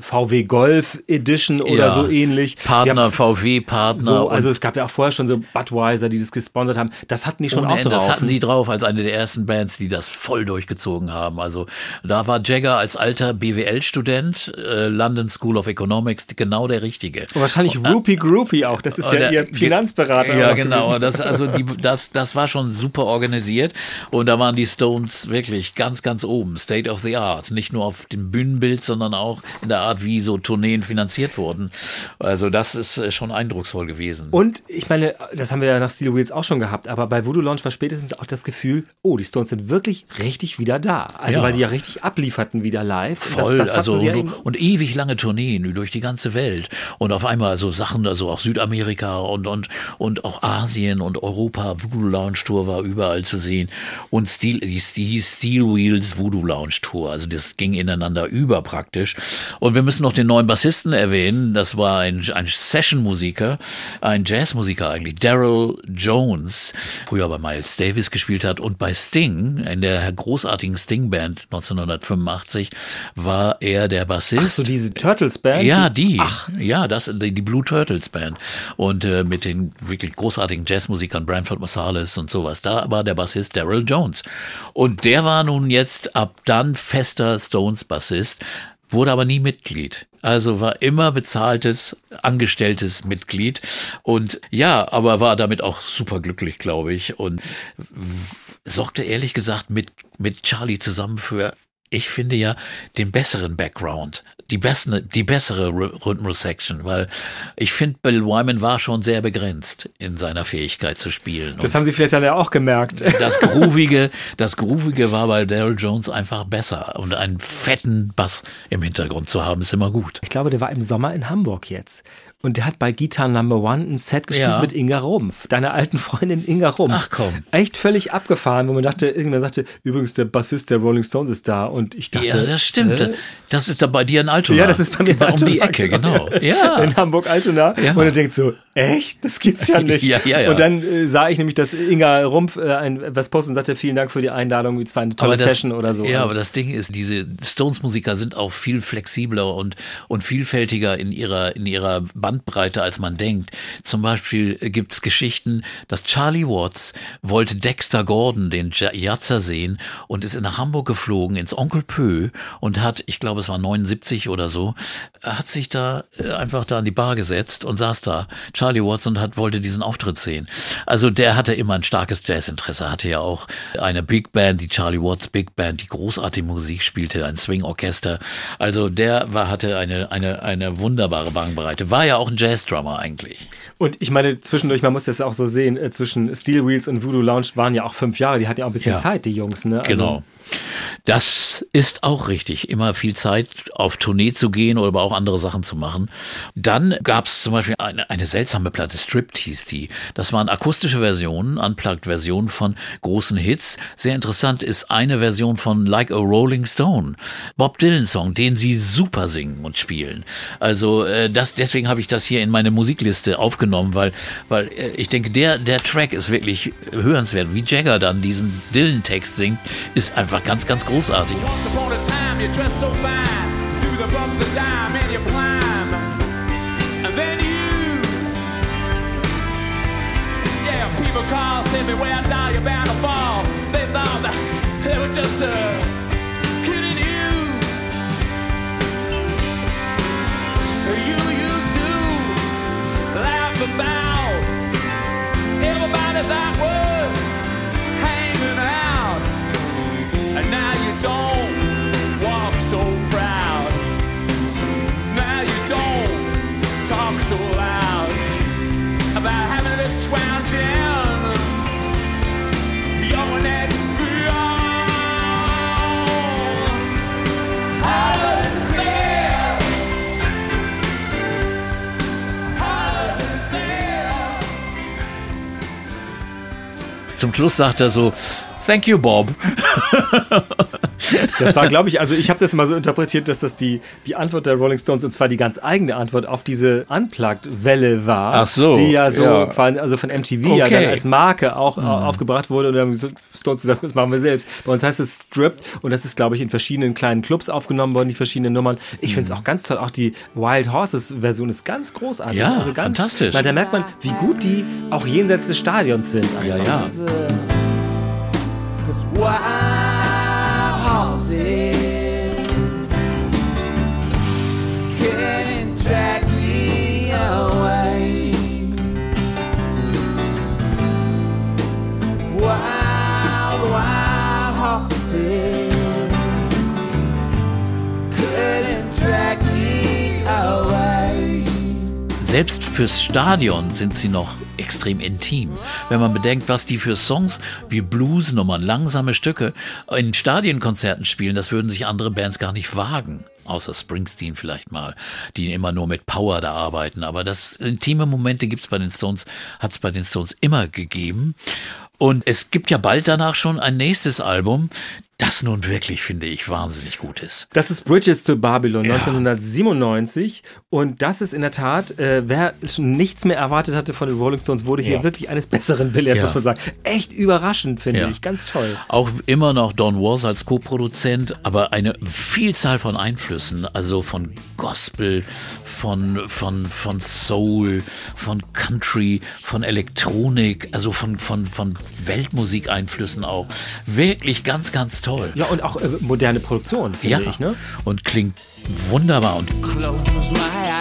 VW Golf Edition oder Ja. so ähnlich. Partner, haben VW-Partner. so, also und es gab ja auch vorher schon so Budweiser, die das gesponsert haben. Das hatten die schon auch Ende. drauf. Das hatten die drauf als eine der ersten Bands, die das voll durchgezogen haben. Also da war Jagger als alter BWL-Student, äh, London School of Economics, genau der Richtige. Und wahrscheinlich Rupee Groupie auch. Das ist ja Oder- ihr Finanzberater. Ja, genau. Das, also die, das, das war schon super organisiert. Und da waren die Stones wirklich ganz, ganz oben. State of the Art. Nicht nur auf dem Bühnenbild, sondern auch in der Art, wie so Tourneen finanziert wurden. Also das ist äh, schon eindrucksvoll gewesen. Und ich meine, das haben wir ja nach Steel Wheels auch schon gehabt, aber bei Voodoo Launch war spätestens auch das Gefühl, oh, die Stones sind wirklich richtig wieder da. Also Ja. weil die ja richtig ablieferten wieder live. Und Voll, das, das also ja und, und ewig lange Tourneen durch die ganze Welt und auf einmal so Sachen, also auch Südamerika und und und auch Asien und Europa. Voodoo Lounge Tour war überall zu sehen und Steel, die, die Steel Wheels Voodoo Lounge Tour, also das ging ineinander über praktisch. Und wir müssen noch den neuen Bassisten erwähnen. Das war ein, ein Session-Musiker, ein Jazzmusiker eigentlich, Daryl Jones, früher bei Miles Davis gespielt hat und bei Sting in der großartigen Sting Band 1985 war er der Bassist. Ach so, diese Turtles Band. Ja, die. Ja, das die, die Blue Turtles Band und äh, mit den wirklich großartigen Jazzmusikern Branford Marsalis und sowas. Da war der Bassist Daryl Jones und der war nun jetzt ab dann fester Stones Bassist, wurde aber nie Mitglied. Also war immer bezahltes, angestelltes Mitglied und ja, aber war damit auch super glücklich, glaube ich und sorgte ehrlich gesagt mit mit Charlie zusammen für ich finde ja den besseren Background, die bessere, die bessere Rhy- Rhythmus-Section, weil ich finde, Bill Wyman war schon sehr begrenzt in seiner Fähigkeit zu spielen. Das Und haben sie vielleicht dann ja auch gemerkt. das Groovige, das Groovige war bei Daryl Jones einfach besser. Und einen fetten Bass im Hintergrund zu haben, ist immer gut. Ich glaube, der war im Sommer in Hamburg jetzt. Und der hat bei Guitar Number One ein Set gespielt Ja. mit Inga Rumpf, deiner alten Freundin Inga Rumpf. Ach, komm. Echt völlig abgefahren, wo man dachte, irgendwann sagte, übrigens der Bassist der Rolling Stones ist da und ich dachte, Ja, das stimmt. äh? Das ist da bei dir in Altona. Ja, das ist bei mir um die Altona, Ecke, genau. Ja. In Hamburg-Altona. Ja. Und er denkt so, echt? Das gibt's ja nicht. Ja, ja, ja. Und dann äh, sah ich nämlich, dass Inga Rumpf äh, ein, was posten und sagte, vielen Dank für die Einladung, es war eine tolle das, Session oder so. Ja, aber das Ding ist, diese Stones-Musiker sind auch viel flexibler und, und vielfältiger in ihrer, in ihrer Bandbreite, als man denkt. Zum Beispiel gibt's Geschichten, dass Charlie Watts wollte Dexter Gordon, den Ja- Jatzer, sehen und ist nach Hamburg geflogen, ins Onkel Pö und hat, ich glaube, es war 79 oder so, hat sich da äh, einfach da an die Bar gesetzt und saß da, Charlie Watts, und hat, wollte diesen Auftritt sehen. Also der hatte immer ein starkes Jazzinteresse, hatte ja auch eine Big Band, die Charlie Watts Big Band, die großartige Musik spielte, ein Swing-Orchester. Also der war, hatte eine, eine, eine wunderbare Bandbreite. War ja auch ein Jazz-Drummer eigentlich. Und ich meine, zwischendurch, man muss das auch so sehen, äh, zwischen Steel Wheels und Voodoo Lounge waren ja auch fünf Jahre, die hatten ja auch ein bisschen Ja. Zeit, die Jungs, ne? Also, Genau. Das ist auch richtig. Immer viel Zeit auf Tournee zu gehen oder aber auch andere Sachen zu machen. Dann gab es zum Beispiel eine, eine seltsame Platte, Stripped hieß die. Das waren akustische Versionen, Unplugged-Versionen von großen Hits. Sehr interessant ist eine Version von Like a Rolling Stone, Bob Dylan-Song, den sie super singen und spielen. Also äh, das, deswegen habe ich das hier in meine Musikliste aufgenommen, weil, weil äh, ich denke, der, der Track ist wirklich hörenswert. Wie Jagger dann diesen Dylan-Text singt, ist einfach ganz, ganz großartig. Once upon a time, you dressed so fine. Through the bumps of dime and you climb. And then you. Yeah, people call, say me where down, you're bound to fall. They thought that they were just uh, kidding you. You used to laugh about Zum Schluss sagt er so, Thank you, Bob. Das war, glaube ich, also ich habe das mal so interpretiert, dass das die, die Antwort der Rolling Stones und zwar die ganz eigene Antwort auf diese Unplugged-Welle war. Ach so, Die ja so, ja. quasi- also von MTV ja Okay. dann als Marke auch äh, aufgebracht wurde und dann haben die Stones gesagt, das machen wir selbst. Bei uns heißt es Stripped und das ist, glaube ich, in verschiedenen kleinen Clubs aufgenommen worden, die verschiedenen Nummern. Ich finde es auch ganz toll. Auch die Wild Horses-Version ist ganz großartig. Ja, also ganz, fantastisch. Weil da merkt man, wie gut die auch jenseits des Stadions sind. Ja, einfach. ja. Cause wild horses couldn't drag Selbst fürs Stadion sind sie noch extrem intim. Wenn man bedenkt, was die für Songs wie Bluesnummern, langsame Stücke in Stadionkonzerten spielen, das würden sich andere Bands gar nicht wagen. Außer Springsteen vielleicht mal, die immer nur mit Power da arbeiten. Aber das intime Momente gibt's bei den Stones, hat's bei den Stones immer gegeben. Und es gibt ja bald danach schon ein nächstes Album, das nun wirklich, finde ich, wahnsinnig gut ist. Das ist Bridges to Babylon Ja. 1997 und das ist in der Tat, äh, wer schon nichts mehr erwartet hatte von den Rolling Stones, wurde hier Ja. wirklich eines Besseren belehrt, Ja. muss man sagen. Echt überraschend, finde ich. Ganz toll. Auch immer noch Don Was als Co-Produzent, aber eine Vielzahl von Einflüssen, also von Gospel, von, von, von Soul, von Country, von Elektronik, also von, von, von Weltmusikeinflüssen auch. Wirklich ganz, ganz toll. Ja, und auch äh, moderne Produktion, finde ich. Ne? und klingt wunderbar und Close my eyes.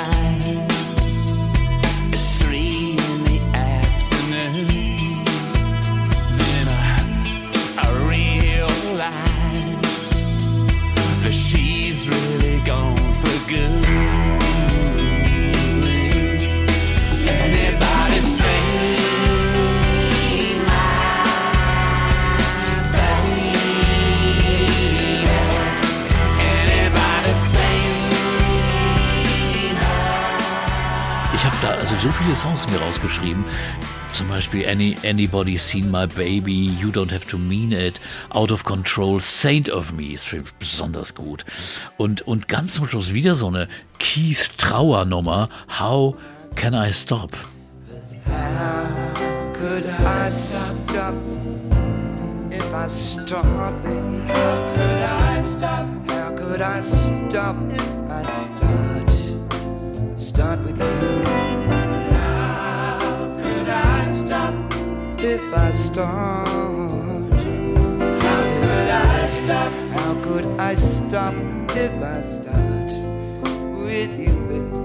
So viele Songs mir rausgeschrieben. Zum Beispiel Any, Anybody Seen My Baby, You Don't Have to Mean It, Out of Control, Saint of Me ist besonders gut. Und, und ganz zum Schluss wieder so eine Keith Trauernummer, How Can I Stop? Could I stop if I? How stop? How could I stop if I? Start with you. How could I stop if I start? How could I stop? How could I stop if I start with you, baby?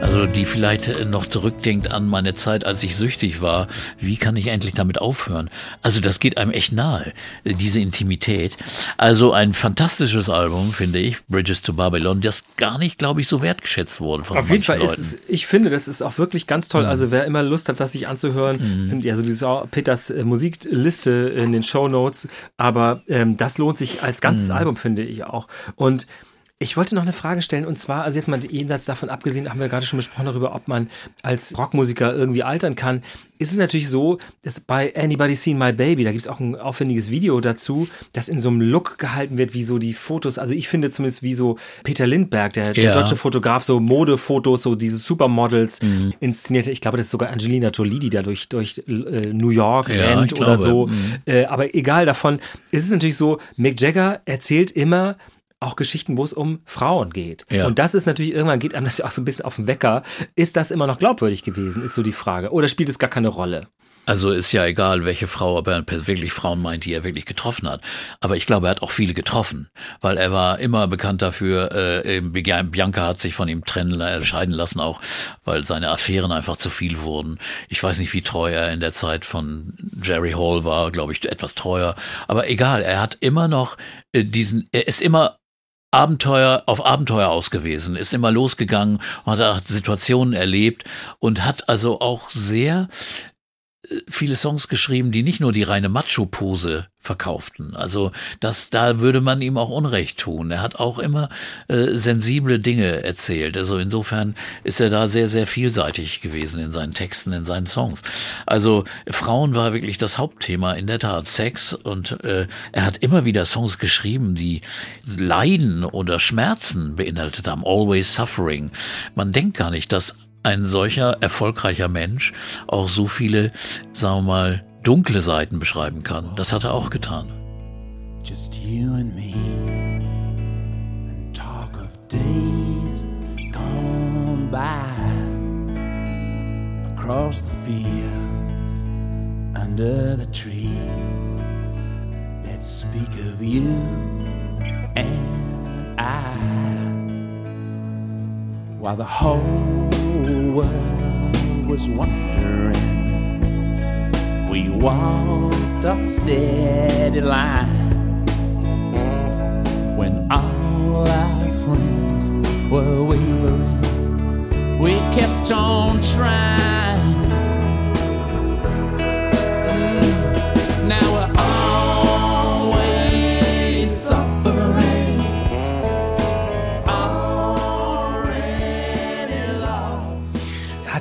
Also die vielleicht äh, noch zurückdenkt an meine Zeit, als ich süchtig war. Wie kann ich endlich damit aufhören? Also das geht einem echt nahe, äh, diese Intimität. Also ein fantastisches Album, finde ich, Bridges to Babylon, das gar nicht, glaube ich, so wertgeschätzt wurde von Auf jeden Fall Leuten. ist es, ich finde, das ist auch wirklich ganz toll. Also wer immer Lust hat, das sich anzuhören, findet ja sowieso Peters äh, Musikliste in den Show Notes. Aber ähm, das lohnt sich als ganzes Album, finde ich auch. Und ich wollte noch eine Frage stellen und zwar, also jetzt mal jenseits davon abgesehen, haben wir gerade schon besprochen darüber, ob man als Rockmusiker irgendwie altern kann. Ist es natürlich so, dass bei Anybody Seen My Baby, da gibt es auch ein aufwendiges Video dazu, das in so einem Look gehalten wird, wie so die Fotos, also ich finde zumindest wie so Peter Lindbergh, der, der Ja. deutsche Fotograf, so Modefotos, so diese Supermodels Mhm. inszeniert. Ich glaube, das ist sogar Angelina Jolie, die da durch, durch äh, New York Ja, rennt oder so. mhm. Äh, aber egal davon, ist es natürlich so, Mick Jagger erzählt immer auch Geschichten, wo es um Frauen geht. Ja. Und das ist natürlich, irgendwann geht einem das ja auch so ein bisschen auf den Wecker. Ist das immer noch glaubwürdig gewesen, ist so die Frage. Oder spielt es gar keine Rolle? Also ist ja egal, welche Frau, ob er wirklich Frauen meint, die er wirklich getroffen hat. Aber ich glaube, er hat auch viele getroffen, weil er war immer bekannt dafür. Äh, Bianca hat sich von ihm trennen, äh, scheiden lassen, auch weil seine Affären einfach zu viel wurden. Ich weiß nicht, wie treu er in der Zeit von Jerry Hall war, glaube ich, etwas treuer. Aber egal, er hat immer noch äh, diesen, er ist immer Abenteuer auf Abenteuer ausgewiesen, ist immer losgegangen, hat Situationen erlebt und hat also auch sehr viele Songs geschrieben, die nicht nur die reine Macho-Pose verkauften. Also das, da würde man ihm auch Unrecht tun. Er hat auch immer äh, sensible Dinge erzählt. Also insofern ist er da sehr, sehr vielseitig gewesen in seinen Texten, in seinen Songs. Also Frauen war wirklich das Hauptthema, in der Tat Sex. Und äh, er hat immer wieder Songs geschrieben, die Leiden oder Schmerzen beinhaltet haben. Always Suffering. Man denkt gar nicht, dass ein solcher erfolgreicher Mensch auch so viele, sagen wir mal, dunkle Seiten beschreiben kann. Das hat er auch getan. just you and me and talk of days gone by across the fields under the trees let's speak of you and I while the whole world was wondering we walked a steady line when all our friends were wavering. We kept on trying.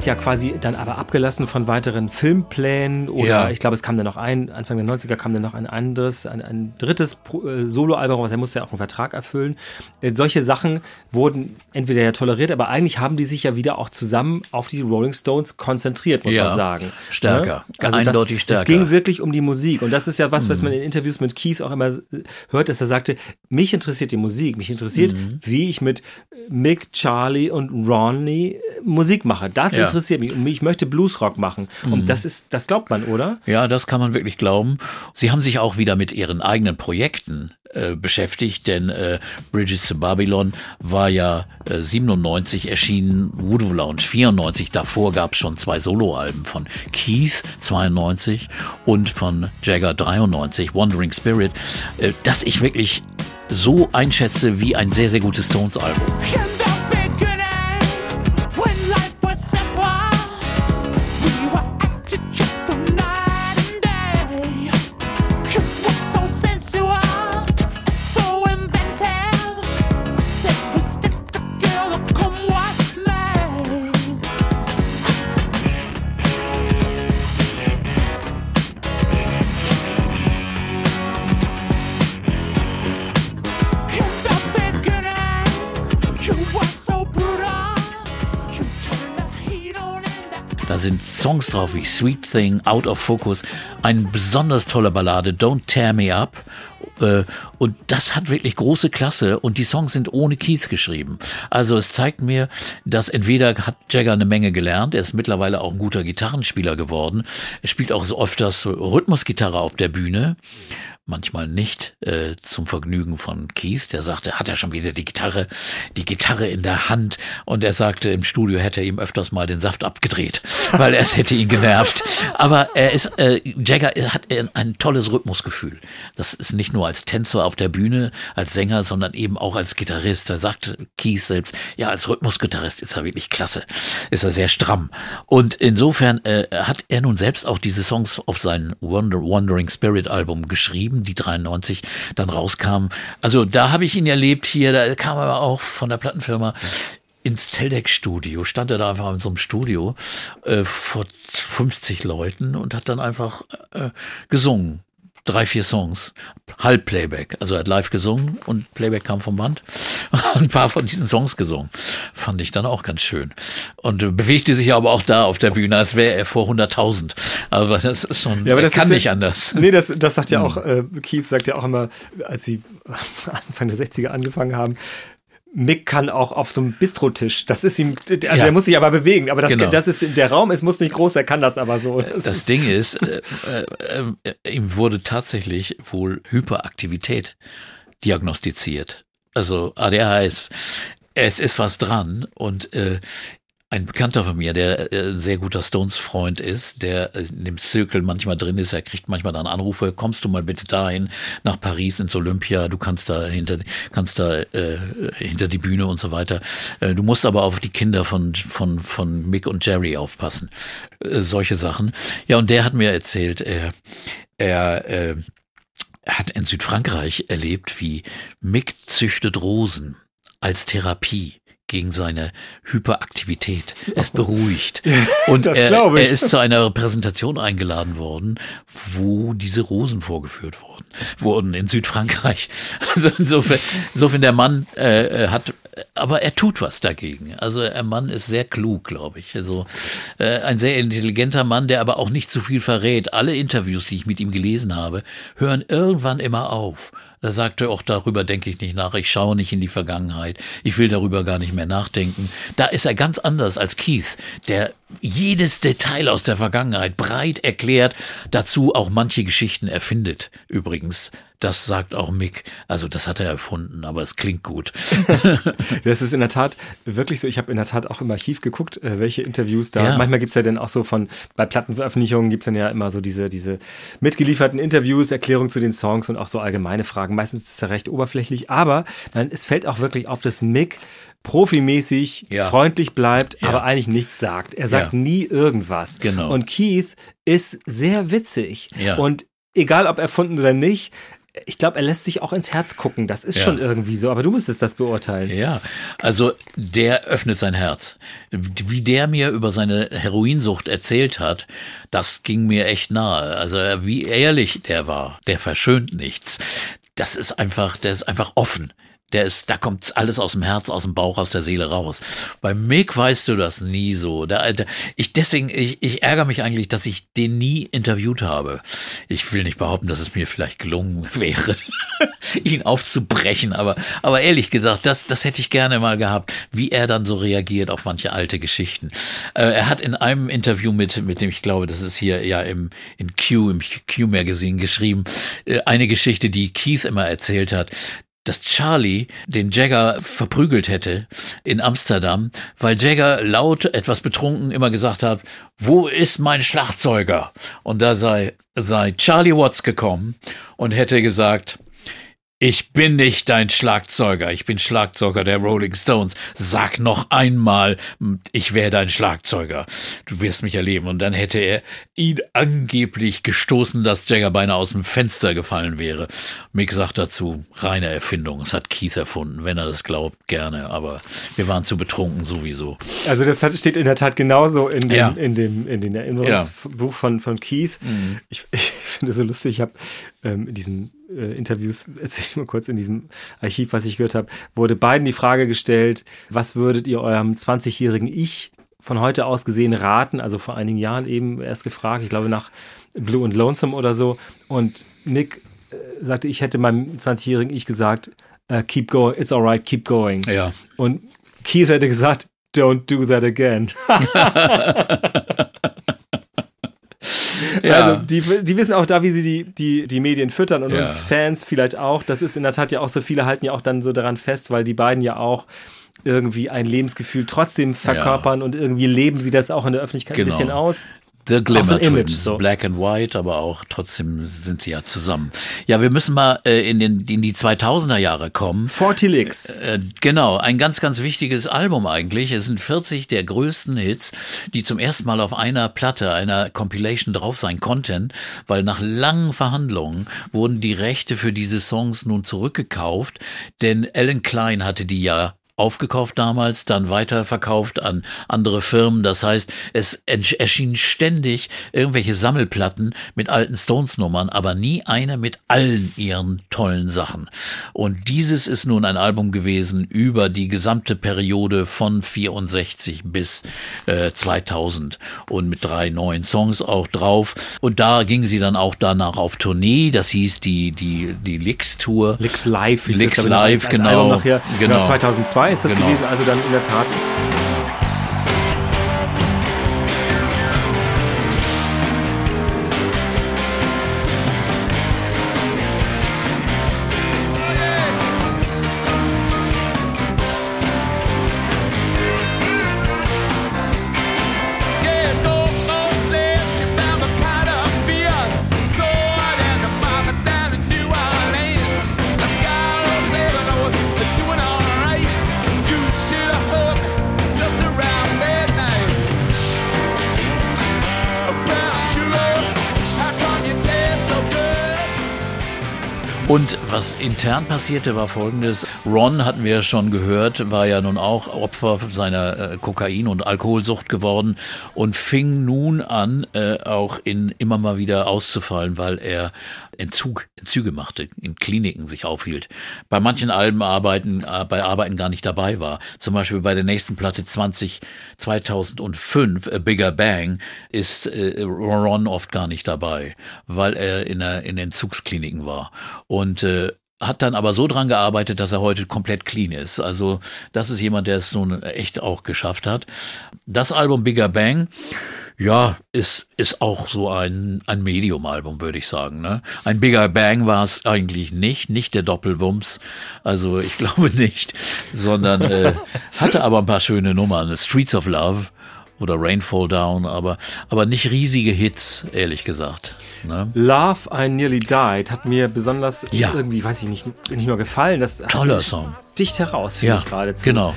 Ja quasi dann aber abgelassen von weiteren Filmplänen oder Ja. ich glaube, es kam dann noch ein, Anfang der 90er kam dann noch ein anderes, ein, ein drittes äh, Soloalbum raus, er musste ja auch einen Vertrag erfüllen. Äh, solche Sachen wurden entweder ja toleriert, aber eigentlich haben die sich ja wieder auch zusammen auf die Rolling Stones konzentriert, muss Ja, man sagen. stärker, Ne? eindeutig das, stärker. Es ging wirklich um die Musik und das ist ja was, was man in Interviews mit Keith auch immer äh, hört, dass er sagte, mich interessiert die Musik, mich interessiert, Mhm. wie ich mit Mick, Charlie und Ronnie äh, Musik mache. Das Ja. Mhm. interessiert mich und ich möchte Bluesrock machen und das ist, das glaubt man, oder? Ja, das kann man wirklich glauben. Sie haben sich auch wieder mit ihren eigenen Projekten äh, beschäftigt, denn äh, Bridges to Babylon war ja äh, 97 erschienen, Voodoo Lounge 94. Davor gab es schon zwei Soloalben von Keith 92 und von Jagger 93, Wandering Spirit, äh, das ich wirklich so einschätze wie ein sehr, sehr gutes Stones-Album. Songs drauf wie Sweet Thing, Out of Focus, eine besonders tolle Ballade, Don't Tear Me Up. Äh, Und das hat wirklich große Klasse und die Songs sind ohne Keith geschrieben. Also es zeigt mir, dass entweder hat Jagger eine Menge gelernt, er ist mittlerweile auch ein guter Gitarrenspieler geworden. Er spielt auch so öfters Rhythmusgitarre auf der Bühne manchmal nicht äh, zum Vergnügen von Keith. Der sagte, hat er schon wieder die Gitarre, die Gitarre in der Hand und er sagte, im Studio hätte er ihm öfters mal den Saft abgedreht, weil es hätte ihn genervt. Aber er ist, äh, Jagger hat ein, ein tolles Rhythmusgefühl. Das ist nicht nur als Tänzer auf der Bühne, als Sänger, sondern eben auch als Gitarrist. Da sagt Keith selbst, ja, als Rhythmusgitarrist ist er wirklich klasse, ist er sehr stramm. Und insofern äh, hat er nun selbst auch diese Songs auf sein Wander Wandering Spirit Album geschrieben, die 93 dann rauskamen. Also da habe ich ihn erlebt hier, da kam er auch von der Plattenfirma ins Teldec-Studio, stand er da einfach in so einem Studio äh, vor 50 Leuten und hat dann einfach äh, gesungen. Drei, vier Songs. Halb Playback. Also er hat live gesungen und Playback kam vom Band und ein paar von diesen Songs gesungen. Fand ich dann auch ganz schön. Und bewegte sich aber auch da auf der Bühne, als wäre er vor 100.000. Aber das ist schon, Ja, aber er das kann ja- nicht anders. Nee, das, das sagt ja auch, äh, Keith sagt ja auch immer, als sie Anfang der 60er angefangen haben, Mick kann auch auf so einem Bistrotisch. Das ist ihm, also Ja. er muss sich aber bewegen. Aber das, Genau. das ist, der Raum ist, muss nicht groß, er kann das aber so. Das Das Ding ist, äh, äh, äh, ihm wurde tatsächlich wohl Hyperaktivität diagnostiziert. Also ADHS. Es ist was dran und äh, ein Bekannter von mir, der äh, ein sehr guter Stones-Freund ist, der äh, in dem Zirkel manchmal drin ist, er kriegt manchmal dann Anrufe, kommst du mal bitte dahin nach Paris ins Olympia, du kannst da hinter, kannst da äh, hinter die Bühne und so weiter. Äh, du musst aber auf die Kinder von, von, von Mick und Jerry aufpassen. Äh, solche Sachen. Ja, und der hat mir erzählt, er, er, äh, er hat in Südfrankreich erlebt, wie Mick züchtet Rosen als Therapie gegen seine Hyperaktivität. Es beruhigt. Und er, er ist zu einer Präsentation eingeladen worden, wo diese Rosen vorgeführt wurden, wurden in Südfrankreich. Also insofern, insofern der Mann äh, äh, hat, aber er tut was dagegen. Also der Mann ist sehr klug, glaube ich. Also äh, ein sehr intelligenter Mann, der aber auch nicht zu viel verrät. Alle Interviews, die ich mit ihm gelesen habe, hören irgendwann immer auf. Da sagt er auch, darüber denke ich nicht nach, ich schaue nicht in die Vergangenheit, ich will darüber gar nicht mehr nachdenken. Da ist er ganz anders als Keith, der jedes Detail aus der Vergangenheit breit erklärt, dazu auch manche Geschichten erfindet. Übrigens, das sagt auch Mick. Also das hat er erfunden, aber es klingt gut. Das ist in der Tat wirklich so. Ich habe in der Tat auch im Archiv geguckt, äh, welche Interviews da. Ja. Manchmal gibt's ja dann auch so von, bei Plattenveröffentlichungen gibt's dann ja immer so diese, diese mitgelieferten Interviews, Erklärungen zu den Songs und auch so allgemeine Fragen. Meistens ist es ja recht oberflächlich, aber nein, es fällt auch wirklich auf, dass Mick profimäßig Ja. freundlich bleibt, Ja. aber eigentlich nichts sagt. Er sagt Ja. nie irgendwas. Genau. Und Keith ist sehr witzig. Und egal ob erfunden oder nicht, ich glaube, er lässt sich auch ins Herz gucken. Das ist Ja. schon irgendwie so, aber du müsstest das beurteilen. Ja, also der öffnet sein Herz. Wie der mir über seine Heroinsucht erzählt hat, das ging mir echt nahe. Also wie ehrlich der war, der verschönt nichts. Das ist einfach, der ist einfach offen. Der ist, da kommt alles aus dem Herz, aus dem Bauch, aus der Seele raus. Bei Mick weißt du das nie so. Da, da, ich deswegen, ich, ich ärgere mich eigentlich, dass ich den nie interviewt habe. Ich will nicht behaupten, dass es mir vielleicht gelungen wäre, ihn aufzubrechen, aber, aber ehrlich gesagt, das, das hätte ich gerne mal gehabt, wie er dann so reagiert auf manche alte Geschichten. Äh, er hat in einem Interview mit, mit dem, ich glaube, das ist hier ja im, in Q, im Q-Magazin geschrieben, äh, eine Geschichte, die Keith immer erzählt hat, dass Charlie den Jagger verprügelt hätte in Amsterdam, weil Jagger laut, etwas betrunken immer gesagt hat, wo ist mein Schlagzeuger? Und da sei, sei Charlie Watts gekommen und hätte gesagt, ich bin nicht dein Schlagzeuger, ich bin Schlagzeuger der Rolling Stones. Sag noch einmal, ich wäre dein Schlagzeuger. Du wirst mich erleben. Und dann hätte er ihn angeblich gestoßen, dass Jagger beinahe aus dem Fenster gefallen wäre. Mick sagt dazu, reine Erfindung. Das hat Keith erfunden. Wenn er das glaubt, gerne. Aber wir waren zu betrunken sowieso. Also das hat, steht in der Tat genauso in dem, Ja. in dem, in den Erinnerungsbuch von, von Keith. Ich, ich finde es so lustig, ich habe ähm, in diesen äh, Interviews, erzähl ich mal kurz, in diesem Archiv, was ich gehört habe, wurde beiden die Frage gestellt, was würdet ihr eurem 20-jährigen Ich von heute aus gesehen raten, also vor einigen Jahren eben erst gefragt, ich glaube nach Blue and Lonesome oder so. Und Nick äh, sagte, ich hätte meinem 20-jährigen Ich gesagt, äh, keep going, it's alright, keep going. Ja. Und Keith hätte gesagt, don't do that again. Ja. Also die, die wissen auch da, wie sie die, die, die Medien füttern und Ja. uns Fans vielleicht auch. Das ist in der Tat ja auch so, viele halten ja auch dann so daran fest, weil die beiden ja auch irgendwie ein Lebensgefühl trotzdem verkörpern und irgendwie leben sie das auch in der Öffentlichkeit ein Genau. bisschen aus. The Glimmer so Image, Twins, so. Black and White, aber auch trotzdem sind sie ja zusammen. Ja, wir müssen mal äh, in, den, in die 2000er Jahre kommen. 40 Licks. Äh, genau, ein ganz, ganz wichtiges Album eigentlich. Es sind 40 der größten Hits, die zum ersten Mal auf einer Platte, einer Compilation drauf sein konnten, weil nach langen Verhandlungen wurden die Rechte für diese Songs nun zurückgekauft, denn Alan Klein hatte die ja aufgekauft damals, dann weiterverkauft an andere Firmen. Das heißt, es erschienen ständig irgendwelche Sammelplatten mit alten Stones-Nummern, aber nie eine mit allen ihren tollen Sachen. Und dieses ist nun ein Album gewesen über die gesamte Periode von 64 bis äh, 2000 und mit drei neuen Songs auch drauf. Und da ging sie dann auch danach auf Tournee. Das hieß die die die Licks Tour. Licks Live. ich, Live, genau. Genau. Genau. 2002 ist das Genau. gewesen, also dann in der Tat. Was intern passierte, war folgendes. Ron, hatten wir schon gehört, war ja nun auch Opfer seiner äh, Kokain- und Alkoholsucht geworden und fing nun an, äh, auch in immer mal wieder auszufallen, weil er Entzug, Entzüge machte, in Kliniken sich aufhielt. Bei manchen Alben arbeiten, äh, bei Arbeiten gar nicht dabei war. Zum Beispiel bei der nächsten Platte 20, 2005, A Bigger Bang, ist äh, Ron oft gar nicht dabei, weil er in, der, in Entzugskliniken war. Und äh, hat dann aber so dran gearbeitet, dass er heute komplett clean ist. Also das ist jemand, der es nun echt auch geschafft hat. Das Album Bigger Bang, ja, ist, ist auch so ein, ein Medium-Album, würde ich sagen. Ne? Ein Bigger Bang war es eigentlich nicht, nicht der Doppelwumms. Also ich glaube nicht, sondern äh, hatte aber ein paar schöne Nummern. Streets of Love oder Rainfall Down, aber, aber nicht riesige Hits, ehrlich gesagt. Ne? Love, I Nearly Died hat mir besonders Ja. irgendwie, weiß ich nicht, nicht nur gefallen. Das Toller Song. Dicht heraus, finde Ja, ich geradezu. genau.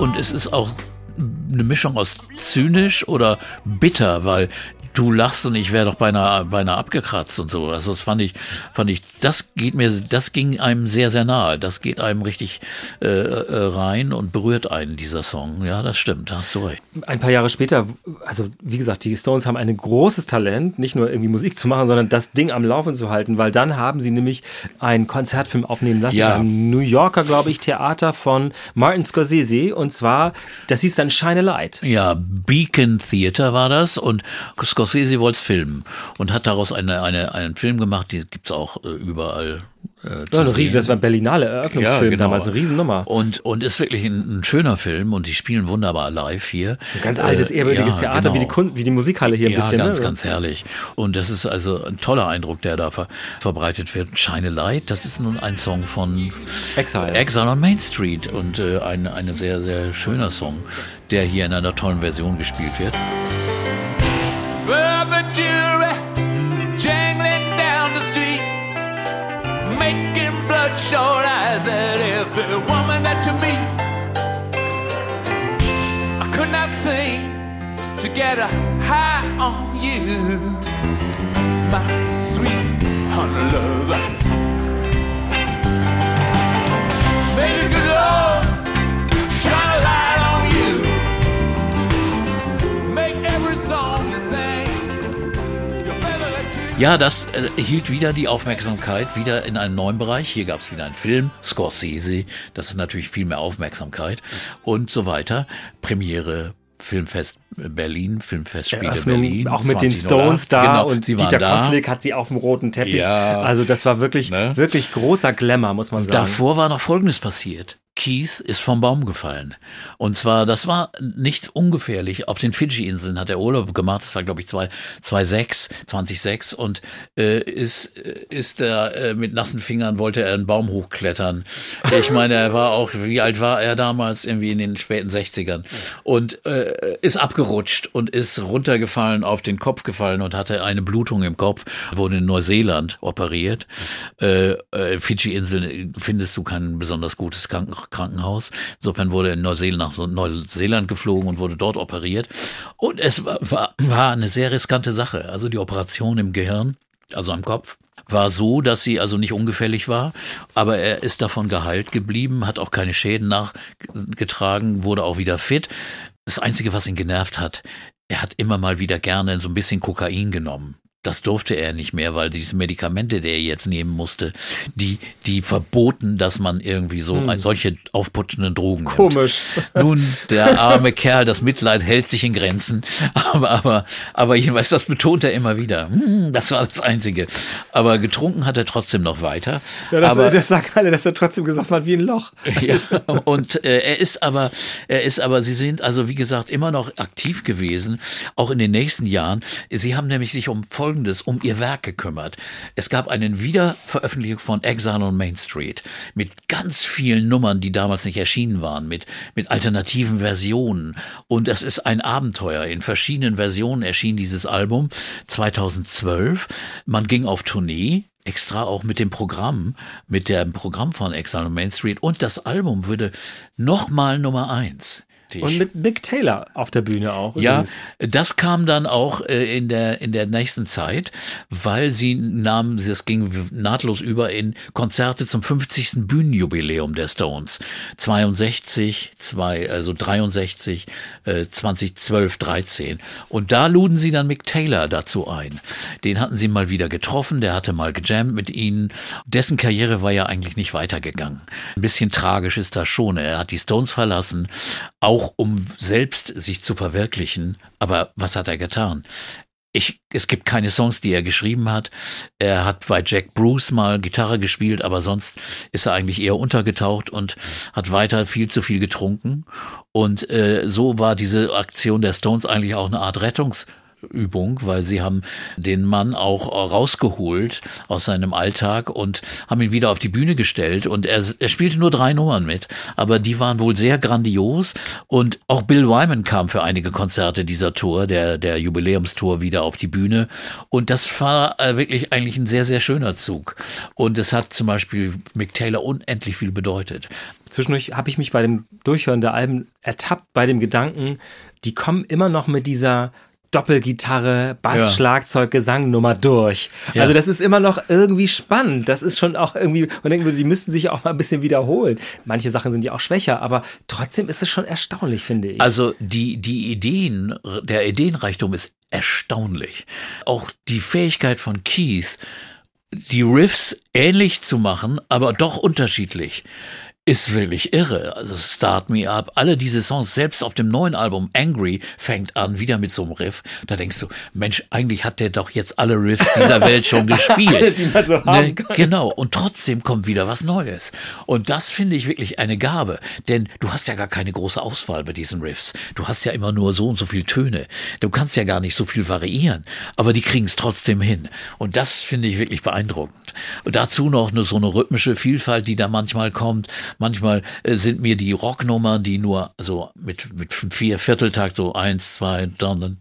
Und es ist auch eine Mischung aus zynisch oder bitter, weil du lachst und ich wäre doch beinahe, beinahe abgekratzt und so. Also das fand ich, fand ich, das geht mir, das ging einem sehr, sehr nahe. Das geht einem richtig äh, äh, rein und berührt einen, dieser Song. Ja, das stimmt, da hast du recht. Ein paar Jahre später, also wie gesagt, die Stones haben ein großes Talent, nicht nur irgendwie Musik zu machen, sondern das Ding am Laufen zu halten, weil dann haben sie nämlich einen Konzertfilm aufnehmen lassen Ja. im New Yorker, glaube ich, Theater von Martin Scorsese und zwar, das hieß dann Shine a Light. Ja, Beacon Theater war das und Scorsese wollte es filmen und hat daraus eine, eine, einen Film gemacht, die gibt's auch äh, überall äh, Ja, eine Riesen, das war ein Berlinale Eröffnungsfilm genau. damals, eine Riesennummer. Und, und ist wirklich ein, ein schöner Film und die spielen wunderbar live hier. Ein ganz altes, Äh, ehrwürdiges ja, Theater, wie, die genau. Kun wie die Musikhalle hier ein ja, bisschen. ganz, ne? ganz herrlich. Und das ist also ein toller Eindruck, der da ver verbreitet wird. Shine a Light, das ist nun ein Song von Exile. Exile on Main Street und äh, ein, ein sehr, sehr schöner Song, der hier in einer tollen Version gespielt wird. Jury jangling down the street, making bloodshot eyes at every woman that you meet. I could not sing to get a high on you, my sweet honey lover. May the good Lord Ja, das äh, hielt wieder die Aufmerksamkeit, wieder in einem neuen Bereich. Hier gab es wieder einen Film, Scorsese, das ist natürlich viel mehr Aufmerksamkeit und so weiter. Premiere, Filmfest Berlin, Filmfestspiele Eröffnung, Berlin. auch mit den 2008. Stones da Genau, und Dieter. Koslik hat sie auf dem roten Teppich. Ja. Also das war wirklich, Ne? wirklich großer Glamour, muss man sagen. Davor war noch Folgendes passiert. Keith ist vom Baum gefallen. Und zwar, das war nicht ungefährlich. Auf den Fidschi-Inseln hat er Urlaub gemacht. Das war, glaube ich, 2006, 2006. Und äh, ist, ist er äh, mit nassen Fingern, wollte er einen Baum hochklettern. Ich meine, er war auch, wie alt war er damals? Irgendwie in den späten 60ern. Und äh, ist abgerutscht und ist runtergefallen, auf den Kopf gefallen und hatte eine Blutung im Kopf. Wurde in Neuseeland operiert. Äh, äh, Fidschi-Inseln findest du kein besonders gutes Kranken Krankenhaus. Insofern wurde er in Neuseeland nach Neuseeland geflogen und wurde dort operiert. Und es war, war, war eine sehr riskante Sache. Also die Operation im Gehirn, also am Kopf, war so, dass sie also nicht ungefährlich war, aber er ist davon geheilt geblieben, hat auch keine Schäden nachgetragen, wurde auch wieder fit. Das Einzige, was ihn genervt hat, er hat immer mal wieder gerne so ein bisschen Kokain genommen. Das durfte er nicht mehr, weil diese Medikamente, die er jetzt nehmen musste, die, die verboten, dass man irgendwie so solche aufputschenden Drogen nimmt. Komisch. Nun, der arme Kerl, das Mitleid hält sich in Grenzen. Aber, aber, aber jedenfalls, das betont er immer wieder. Hm, das war das Einzige. Aber getrunken hat er trotzdem noch weiter. Ja, das, aber, das sagen alle, dass er trotzdem gesagt hat, wie ein Loch. ja, und äh, er ist aber, er ist aber, sie sind also wie gesagt immer noch aktiv gewesen, auch in den nächsten Jahren. Sie haben nämlich sich um Folgendes, um ihr Werk gekümmert. Es gab einen Wiederveröffentlichung von Exile on Main Street mit ganz vielen Nummern, die damals nicht erschienen waren, mit mit alternativen Versionen. Und das ist ein Abenteuer. In verschiedenen Versionen erschien dieses Album 2012. Man ging auf Tournee extra auch mit dem Programm, mit dem Programm von Exile on Main Street und das Album würde nochmal Nummer eins. Und mit Mick Taylor auf der Bühne auch. Ja, übrigens. das kam dann auch äh, in der in der nächsten Zeit, weil sie nahmen, das ging nahtlos über in Konzerte zum 50. Bühnenjubiläum der Stones. 62, zwei, also 63, äh, 2012, 13. Und da luden sie dann Mick Taylor dazu ein. Den hatten sie mal wieder getroffen, der hatte mal gejammt mit ihnen. Dessen Karriere war ja eigentlich nicht weitergegangen. Ein bisschen tragisch ist das schon. Er hat die Stones verlassen, auch um selbst sich zu verwirklichen. Aber was hat er getan? Ich, es gibt keine Songs, die er geschrieben hat. Er hat bei Jack Bruce mal Gitarre gespielt, aber sonst ist er eigentlich eher untergetaucht und hat weiter viel zu viel getrunken. Und äh, so war diese Aktion der Stones eigentlich auch eine Art Rettungs Übung, weil sie haben den Mann auch rausgeholt aus seinem Alltag und haben ihn wieder auf die Bühne gestellt. Und er, er spielte nur drei Nummern mit, aber die waren wohl sehr grandios. Und auch Bill Wyman kam für einige Konzerte dieser Tour, der, der Jubiläumstour wieder auf die Bühne. Und das war äh, wirklich eigentlich ein sehr, sehr schöner Zug. Und es hat zum Beispiel Mick Taylor unendlich viel bedeutet. Zwischendurch habe ich mich bei dem Durchhören der Alben ertappt bei dem Gedanken, die kommen immer noch mit dieser Doppelgitarre, Bass, Ja. Schlagzeug, Gesangnummer durch. Ja. Also das ist immer noch irgendwie spannend. Das ist schon auch irgendwie, man denkt, die müssten sich auch mal ein bisschen wiederholen. Manche Sachen sind ja auch schwächer, aber trotzdem ist es schon erstaunlich, finde ich. Also die, die Ideen, der Ideenreichtum ist erstaunlich. Auch die Fähigkeit von Keith, die Riffs ähnlich zu machen, aber doch unterschiedlich, ist wirklich irre. Also Start Me Up, alle diese Songs, selbst auf dem neuen Album Angry fängt an, wieder mit so einem Riff. Da denkst du, Mensch, eigentlich hat der doch jetzt alle Riffs dieser Welt schon gespielt. Die man so haben kann. Genau, und trotzdem kommt wieder was Neues. Und das finde ich wirklich eine Gabe, denn du hast ja gar keine große Auswahl bei diesen Riffs. Du hast ja immer nur so und so viele Töne. Du kannst ja gar nicht so viel variieren, aber die kriegen es trotzdem hin. Und das finde ich wirklich beeindruckend. Und dazu noch eine, so eine rhythmische Vielfalt, die da manchmal kommt. Manchmal äh, sind mir die Rocknummern, die nur so mit, mit vier Vierteltakt, so eins, zwei, dann,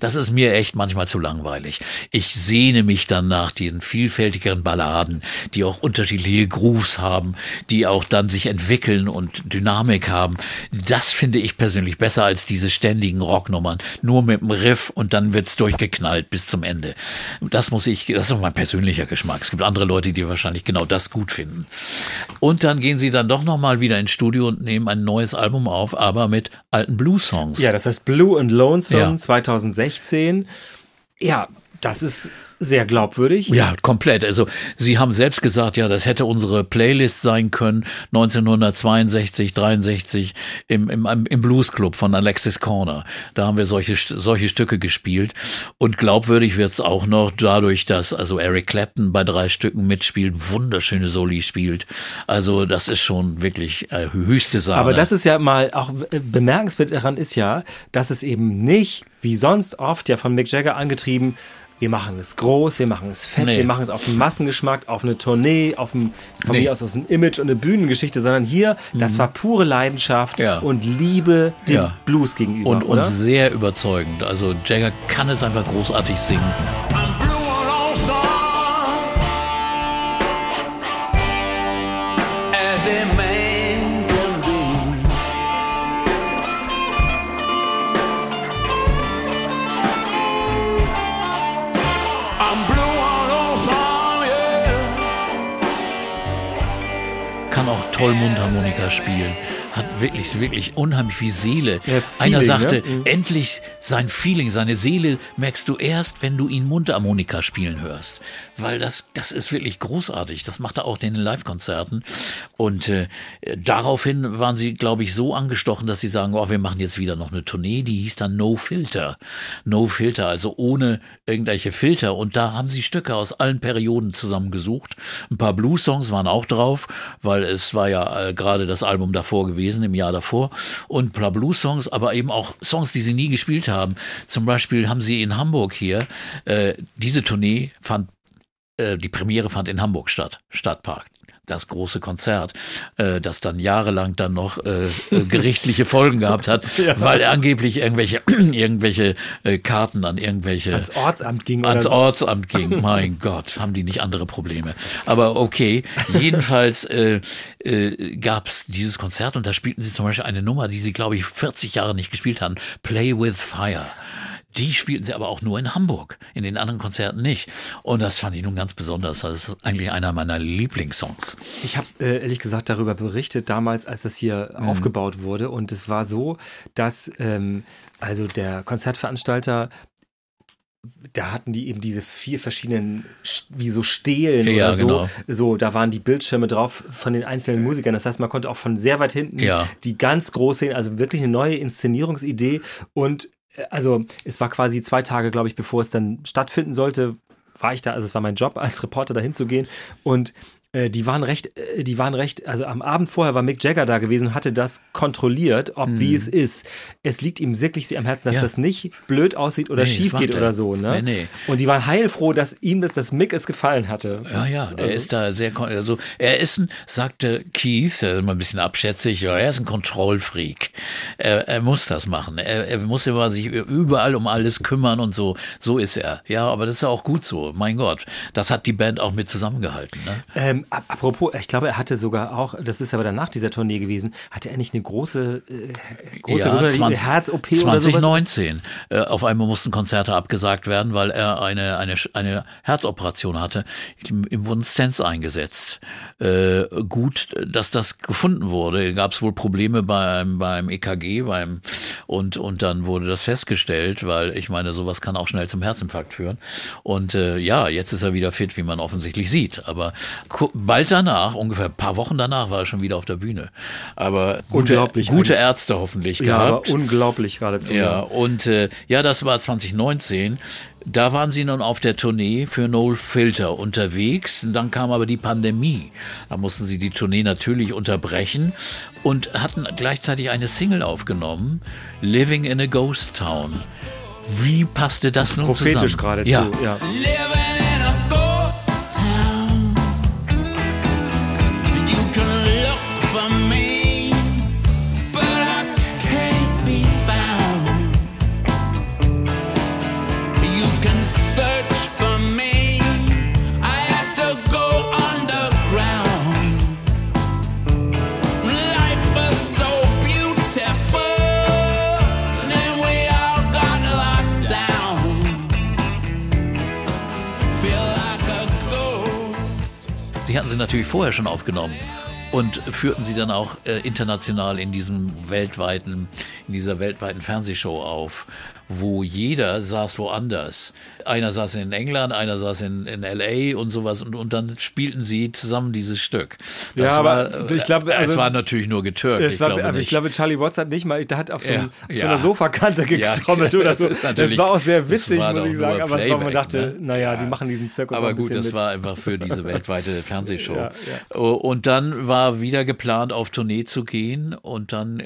das ist mir echt manchmal zu langweilig. Ich sehne mich dann nach diesen vielfältigeren Balladen, die auch unterschiedliche Grooves haben, die auch dann sich entwickeln und Dynamik haben. Das finde ich persönlich besser als diese ständigen Rocknummern. Nur mit dem Riff und dann wird's durchgeknallt bis zum Ende. Das muss ich, das ist mein persönlicher Geschmack. Es gibt andere Leute, die wahrscheinlich genau das gut finden. Und dann gehen sie dann doch nochmal wieder ins Studio und nehmen ein neues Album auf, aber mit alten Blues-Songs. Ja, das heißt Blue and Lonesome Ja. 2016. Ja, das ist sehr glaubwürdig. Ja, komplett. Also Sie haben selbst gesagt, ja, das hätte unsere Playlist sein können, 1962, 63 im, im, im Blues Club von Alexis Corner. Da haben wir solche, solche Stücke gespielt. Und glaubwürdig wird's auch noch dadurch, dass also Eric Clapton bei drei Stücken mitspielt, wunderschöne Soli spielt. Also das ist schon wirklich äh, höchste Sahne. Aber das ist ja mal auch äh, bemerkenswert daran ist ja, dass es eben nicht, wie sonst oft ja von Mick Jagger angetrieben, wir machen es groß, wir machen es fett, Nee. wir machen es auf einen Massengeschmack, auf eine Tournee, auf ein, von Nee. mir aus aus einem Image und eine Bühnengeschichte, sondern hier, das war pure Leidenschaft Mhm. Ja. und Liebe dem Ja. Blues gegenüber, und, und sehr überzeugend. Also Jagger kann es einfach großartig singen. Toll Mundharmonika spielen, hat wirklich, wirklich unheimlich viel Seele. Ja, Einer Feeling, sagte, ne? Mhm. endlich sein Feeling, seine Seele merkst du erst, wenn du ihn Mundharmonika spielen hörst. Weil das, das ist wirklich großartig. Das macht er auch in den Live-Konzerten. Und äh, daraufhin waren sie, glaube ich, so angestochen, dass sie sagen, oh, wir machen jetzt wieder noch eine Tournee, die hieß dann No Filter. No Filter, also ohne irgendwelche Filter. Und da haben sie Stücke aus allen Perioden zusammengesucht. Ein paar Blues-Songs waren auch drauf, weil es war ja äh, gerade das Album davor gewesen, im Jahr davor. Und ein paar Blues-Songs, aber eben auch Songs, die sie nie gespielt haben. Zum Beispiel haben sie in Hamburg hier, äh, diese Tournee fand äh, die Premiere fand in Hamburg statt, Stadtpark. Das große Konzert, äh, das dann jahrelang dann noch äh, äh, gerichtliche Folgen gehabt hat, weil angeblich irgendwelche irgendwelche äh, Karten an irgendwelche ans Ortsamt ging ans so. Ortsamt ging. Mein Gott, haben die nicht andere Probleme. Aber okay, jedenfalls äh, äh, gab es dieses Konzert und da spielten sie zum Beispiel eine Nummer, die sie, glaube ich, 40 Jahre nicht gespielt haben. Play with Fire. Die spielten sie aber auch nur in Hamburg, in den anderen Konzerten nicht. Und das fand ich nun ganz besonders. Das ist eigentlich einer meiner Lieblingssongs. Ich habe äh, ehrlich gesagt darüber berichtet, damals, als das hier Mhm. aufgebaut wurde. Und es war so, dass ähm, also der Konzertveranstalter, da hatten die eben diese vier verschiedenen, Sch- wie so Stelen Ja, oder so. genau. So, da waren die Bildschirme drauf von den einzelnen Musikern. Das heißt, man konnte auch von sehr weit hinten Ja. die ganz groß sehen. Also wirklich eine neue Inszenierungsidee. Und also es war quasi zwei Tage, glaube ich, bevor es dann stattfinden sollte, war ich da, also es war mein Job als Reporter dahin zu gehen und äh, die waren recht, äh, die waren recht, also am Abend vorher war Mick Jagger da gewesen und hatte das kontrolliert, ob wie es ist. Es liegt ihm wirklich sehr am Herzen, dass. Ja. das nicht blöd aussieht oder Nee, schief geht er. oder so. Ne? Nee, nee. Und die waren heilfroh, dass ihm das, dass Mick es gefallen hatte. Ja, ja, der Also- ist da sehr, also er ist ein, sagte Keith, immer ein bisschen abschätzig, ja, er ist ein Kontrollfreak. Er, er muss das machen. Er, er muss immer sich überall um alles kümmern und so. So ist er. Ja, aber das ist ja auch gut so. Mein Gott, das hat die Band auch mit zusammengehalten. Ne? Ähm, ap- apropos, ich glaube, er hatte sogar auch, das ist aber dann nach dieser Tournee gewesen, hatte er nicht eine große, äh, große, Ja, große 20 Herz-OP oder sowas? 2019. Äh, auf einmal mussten Konzerte abgesagt werden, weil er eine, eine, eine Herzoperation hatte. Ihm, wurden Stents eingesetzt. Äh, gut, dass das gefunden wurde. Gab es wohl Probleme beim, beim EKG beim, und, und dann wurde das festgestellt, weil ich meine, sowas kann auch schnell zum Herzinfarkt führen. Und äh, ja, jetzt ist er wieder fit, wie man offensichtlich sieht. Aber bald danach, ungefähr ein paar Wochen danach, war er schon wieder auf der Bühne. Aber gute, Unglaublich gute eigentlich. Ärzte hoffentlich Ja, gehabt. aber unglaublich geradezu. Ja, und äh, ja, das war 2019. Da waren sie nun auf der Tournee für No Filter unterwegs. Und dann kam aber die Pandemie. Da mussten sie die Tournee natürlich unterbrechen und hatten gleichzeitig eine Single aufgenommen, Living in a Ghost Town. Wie passte das nun Prophetisch zusammen? geradezu. Ja. ja. Natürlich vorher schon aufgenommen und führten sie dann auch äh, international in diesem weltweiten, in dieser weltweiten Fernsehshow auf, wo jeder saß woanders. Einer saß in England, einer saß in, in LA und sowas und, und dann spielten sie zusammen dieses Stück. Das Ja, aber war, ich glaube, äh, also- es war natürlich nur getürkt. Ich war, glaube aber ich glaube, Charlie Watts hat nicht mal, der hat auf so, Ja, einem- auf so ja. einer Sofakante Ja, getrommelt oder das so. Das war auch sehr witzig, muss ich sagen. Aber war, man Playback, dachte, ne? naja, die machen diesen Zirkus Aber ein gut, das mit. war einfach für diese weltweite Fernsehshow. Ja, Und dann war wieder geplant, auf Tournee zu gehen. Und dann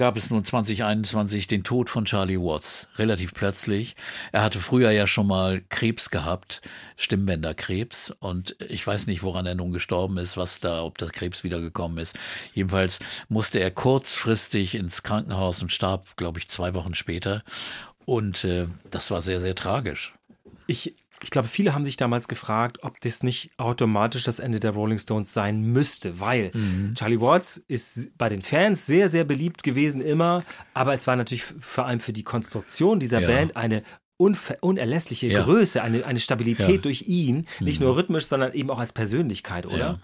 gab es nun 2021 den Tod von Charlie Watts. Relativ plötzlich. Er hatte früher ja schon mal Krebs gehabt, Stimmbänderkrebs. Und ich weiß nicht, woran er nun gestorben ist, was da, ob der Krebs wiedergekommen ist. Jedenfalls musste er kurzfristig ins Krankenhaus und starb, glaube ich, zwei Wochen später. Und äh, das war sehr, sehr tragisch. Ich, ich glaube, viele haben sich damals gefragt, ob das nicht automatisch das Ende der Rolling Stones sein müsste, weil Mhm. Charlie Watts ist bei den Fans sehr, sehr beliebt gewesen immer, aber es war natürlich vor allem für die Konstruktion dieser Ja. Band eine unerlässliche Ja. Größe, eine, eine Stabilität Ja. Mhm. durch ihn, nicht nur rhythmisch, sondern eben auch als Persönlichkeit, oder?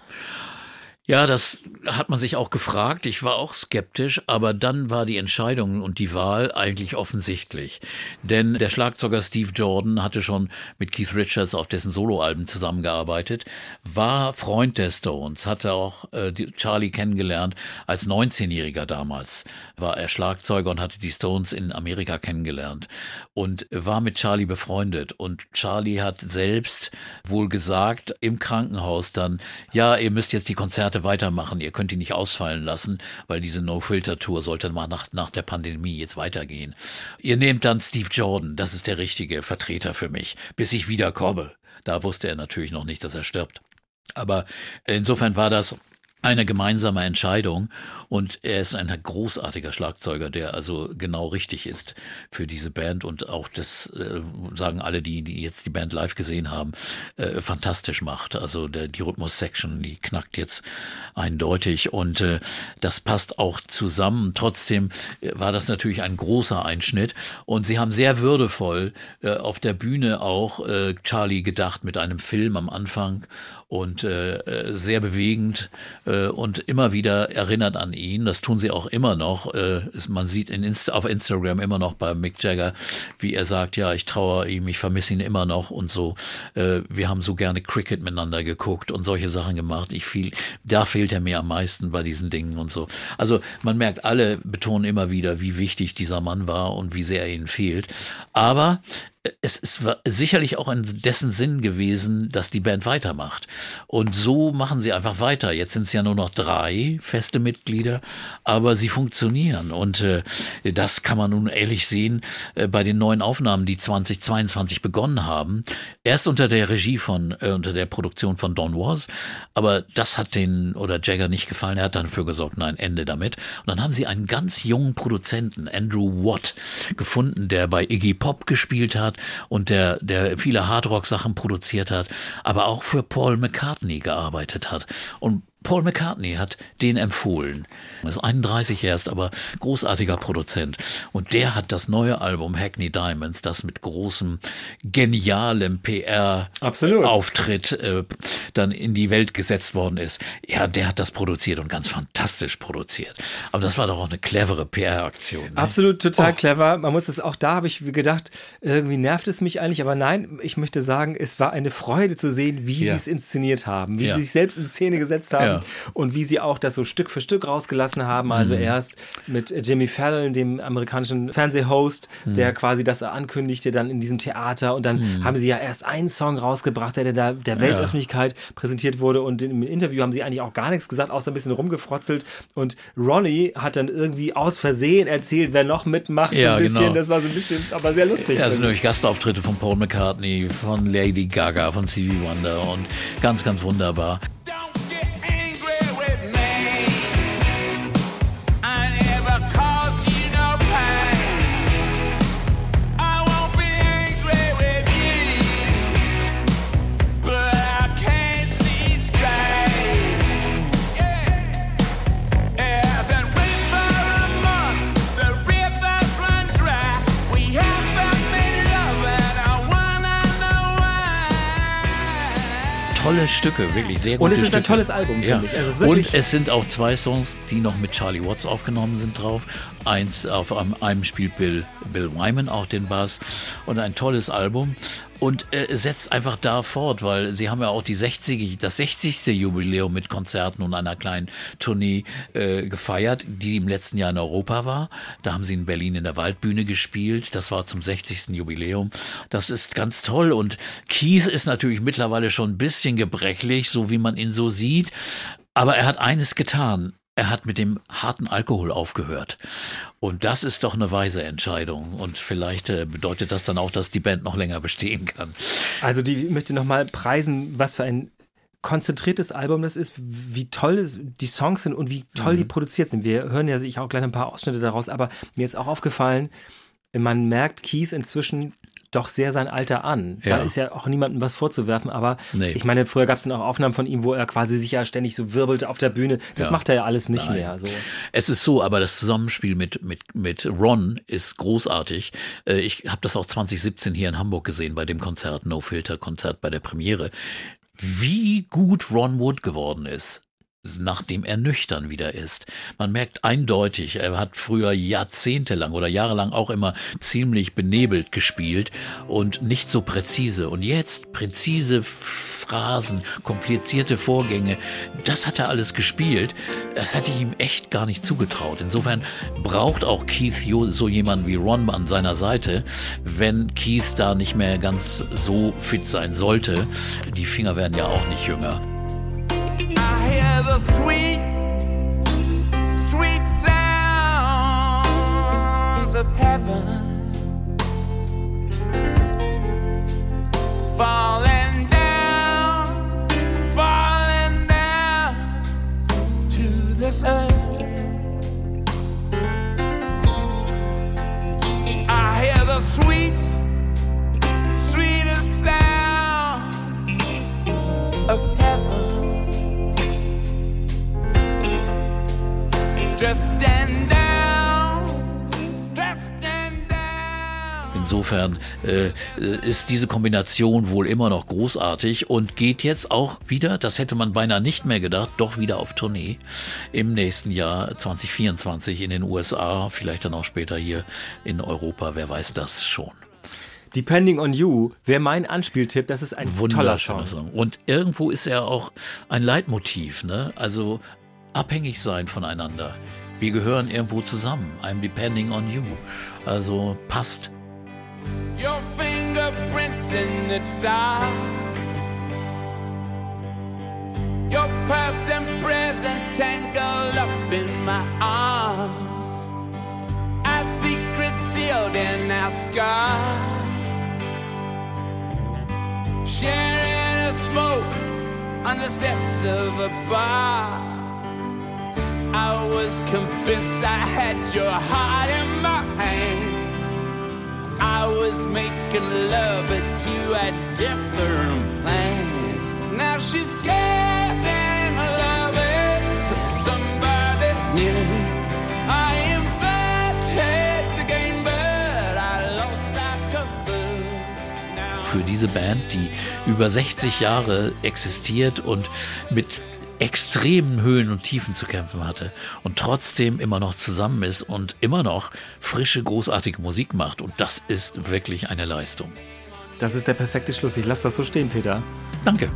Ja. Das hat man sich auch gefragt. Ich war auch skeptisch, aber dann war die Entscheidung und die Wahl eigentlich offensichtlich. Denn der Schlagzeuger Steve Jordan hatte schon mit Keith Richards auf dessen Soloalben zusammengearbeitet, war Freund der Stones, hatte auch äh, Charlie kennengelernt als 19-Jähriger damals. War er Schlagzeuger und hatte die Stones in Amerika kennengelernt und war mit Charlie befreundet. Und Charlie hat selbst wohl gesagt im Krankenhaus dann, ja, ihr müsst jetzt die Konzerte weitermachen, ihr könnt die nicht ausfallen lassen, weil diese No-Filter-Tour sollte mal nach, nach der Pandemie jetzt weitergehen. Ihr nehmt dann Steve Jordan, das ist der richtige Vertreter für mich, bis ich wiederkomme. Da wusste er natürlich noch nicht, dass er stirbt. Aber insofern war das eine gemeinsame Entscheidung. Und er ist ein großartiger Schlagzeuger, der also genau richtig ist für diese Band. Und auch das äh, sagen alle, die, die jetzt die Band live gesehen haben, äh, fantastisch macht. Also der, die Rhythmus-Section, die knackt jetzt eindeutig. Und äh, das passt auch zusammen. Trotzdem äh, war das natürlich ein großer Einschnitt. Und sie haben sehr würdevoll äh, auf der Bühne auch äh, Charlie gedacht mit einem Film am Anfang und äh, äh, sehr bewegend äh, und immer wieder erinnert an ihn. Das tun sie auch immer noch. Äh, ist, man sieht in Insta auf Instagram immer noch bei Mick Jagger, wie er sagt, ja, ich trauere ihm, ich vermisse ihn immer noch und so. Äh, wir haben so gerne Cricket miteinander geguckt und solche Sachen gemacht. Ich viel, da fehlt er mir am meisten bei diesen Dingen und so. Also man merkt, alle betonen immer wieder, wie wichtig dieser Mann war und wie sehr er ihnen fehlt. Aber es ist sicherlich auch in dessen Sinn gewesen, dass die Band weitermacht. Und so machen sie einfach weiter. Jetzt sind es ja nur noch drei feste Mitglieder, aber sie funktionieren. Und äh, das kann man nun ehrlich sehen äh, bei den neuen Aufnahmen, die 2022 begonnen haben. Erst unter der Regie von, äh, unter der Produktion von Don Was. Aber das hat den oder Jagger nicht gefallen. Er hat dafür gesorgt, nein, Ende damit. Und dann haben sie einen ganz jungen Produzenten, Andrew Watt, gefunden, der bei Iggy Pop gespielt hat und der, der viele Hardrock-Sachen produziert hat, aber auch für Paul McCartney gearbeitet hat. Und Paul McCartney hat den empfohlen. Er ist 31 erst, aber großartiger Produzent. Und der hat das neue Album Hackney Diamonds, das mit großem, genialem. PR-Auftritt äh, dann in die Welt gesetzt worden ist. Ja, der hat das produziert und ganz fantastisch produziert. Aber das war doch auch eine clevere PR-Aktion. Ne? Absolut total Oh. clever. Man muss es auch da habe ich gedacht, irgendwie nervt es mich eigentlich, aber nein, ich möchte sagen, es war eine Freude zu sehen, wie Ja. sie es inszeniert haben, wie Ja. sie sich selbst in Szene gesetzt haben Ja. Und wie sie auch das so Stück für Stück rausgelassen haben. Also Mhm. erst mit Jimmy Fallon, dem amerikanischen Fernsehhost, Mhm. der quasi das ankündigte dann in diesem Theater und dann haben sie ja erst einen Song rausgebracht, der der, der, der Weltöffentlichkeit präsentiert wurde und im Interview haben sie eigentlich auch gar nichts gesagt, außer ein bisschen rumgefrotzelt und Ronnie hat dann irgendwie aus Versehen erzählt, wer noch mitmacht, so Ja, ein bisschen, genau. das war so ein bisschen, aber sehr lustig. Ja, sind nämlich Gastauftritte von Paul McCartney, von Lady Gaga, von Stevie Wonder und ganz, ganz wunderbar. Don't Tolle Stücke, wirklich sehr Und gute es ist ein Stücke. tolles Album, ja. finde ich. Also Und es sind auch zwei Songs, die noch mit Charlie Watts aufgenommen sind drauf. Eins auf einem, einem spielt Bill, Bill Wyman auch den Bass und ein tolles Album. Und äh, setzt einfach da fort, weil sie haben ja auch die 60, das 60. Jubiläum mit Konzerten und einer kleinen Tournee äh, gefeiert, die im letzten Jahr in Europa war. Da haben sie in Berlin in der Waldbühne gespielt. Das war zum 60. Jubiläum. Das ist ganz toll. Und Kies ist natürlich mittlerweile schon ein bisschen gebrechlich, so wie man ihn so sieht. Aber er hat eines getan. Er hat mit dem harten Alkohol aufgehört. Und das ist doch eine weise Entscheidung. Und vielleicht äh, bedeutet das dann auch, dass die Band noch länger bestehen kann. Also die ich möchte nochmal preisen, was für ein konzentriertes Album das ist, wie toll die Songs sind und wie toll die Mhm. produziert sind. Wir hören ja sicher auch gleich ein paar Ausschnitte daraus, aber mir ist auch aufgefallen, man merkt Keith inzwischen doch sehr sein Alter an. Da Ja. ist ja auch niemandem was vorzuwerfen, aber Nee. ich meine, früher gab es dann auch Aufnahmen von ihm, wo er quasi sich ja ständig so wirbelte auf der Bühne. Das Ja. macht er ja alles nicht Nein. mehr. So. Es ist so, aber das Zusammenspiel mit, mit, mit Ron ist großartig. Äh, Ich habe das auch 2017 hier in Hamburg gesehen bei dem Konzert, No Filter Konzert bei der Premiere. Wie gut Ron Wood geworden ist. Nachdem er nüchtern wieder ist. Man merkt eindeutig, er hat früher jahrzehntelang oder jahrelang auch immer ziemlich benebelt gespielt und nicht so präzise. Und jetzt präzise Phrasen, komplizierte Vorgänge, das hat er alles gespielt. Das hatte ich ihm echt gar nicht zugetraut. Insofern braucht auch Keith so jemanden wie Ron an seiner Seite, wenn Keith da nicht mehr ganz so fit sein sollte. Die Finger werden ja auch nicht jünger. Sweet, sweet sounds of heaven Insofern äh, ist diese Kombination wohl immer noch großartig und geht jetzt auch wieder, das hätte man beinahe nicht mehr gedacht, doch wieder auf Tournee im nächsten Jahr 2024 in den USA, vielleicht dann auch später hier in Europa, wer weiß das schon. Depending on You wäre mein Anspieltipp. Das ist ein toller Song. Song. Und irgendwo ist er auch ein Leitmotiv, ne? Also abhängig sein voneinander. Wir gehören irgendwo zusammen. I'm depending on you. Also passt. Your fingerprints in the dark. Your past and present tangled up in my arms. Our secrets sealed in our scars. Sharing a smoke on the steps of a bar. I was convinced I had your heart in my hands. I was making love, but you had different plans. Now she's giving love to somebody new. Für diese Band, die über 60 Jahre existiert und mit extremen Höhen und Tiefen zu kämpfen hatte und trotzdem immer noch zusammen ist und immer noch frische, großartige Musik macht. Und das ist wirklich eine Leistung. Das ist der perfekte Schluss. Ich lasse das so stehen, Peter. Danke.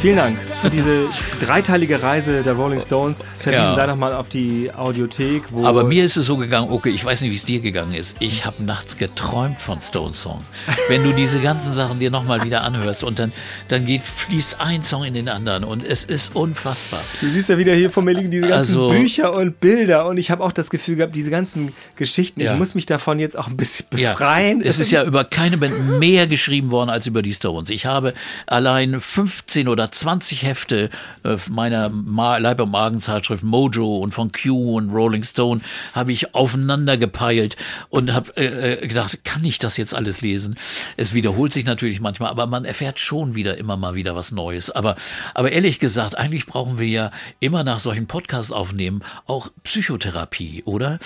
Vielen Dank für diese dreiteilige Reise der Rolling Stones. Verwiesen Ja. sei nochmal auf die Audiothek, wo. Aber mir ist es so gegangen, okay, ich weiß nicht, wie es dir gegangen ist. Ich habe nachts geträumt von Stone Song. Wenn du diese ganzen Sachen dir nochmal wieder anhörst und dann, dann geht, fließt ein Song in den anderen und es ist unfassbar. Du siehst ja wieder hier vor mir liegen diese ganzen Also- Bücher und Bilder und ich habe auch das Gefühl gehabt, diese ganzen Geschichten, Ja. ich muss mich davon jetzt auch ein bisschen Ja, befreien. es ist ja über keine Band mehr geschrieben worden als über die Stones. Ich habe allein 15 oder 20 Hefte äh, meiner Leib- und Magenzeitschrift Mojo und von Q und Rolling Stone habe ich aufeinander gepeilt und habe äh, äh, gedacht, kann ich das jetzt alles lesen? Es wiederholt sich natürlich manchmal, aber man erfährt schon wieder immer mal wieder was Neues. Aber, aber ehrlich gesagt, eigentlich brauchen wir ja immer nach solchen Podcasts aufnehmen auch Psychotherapie, oder?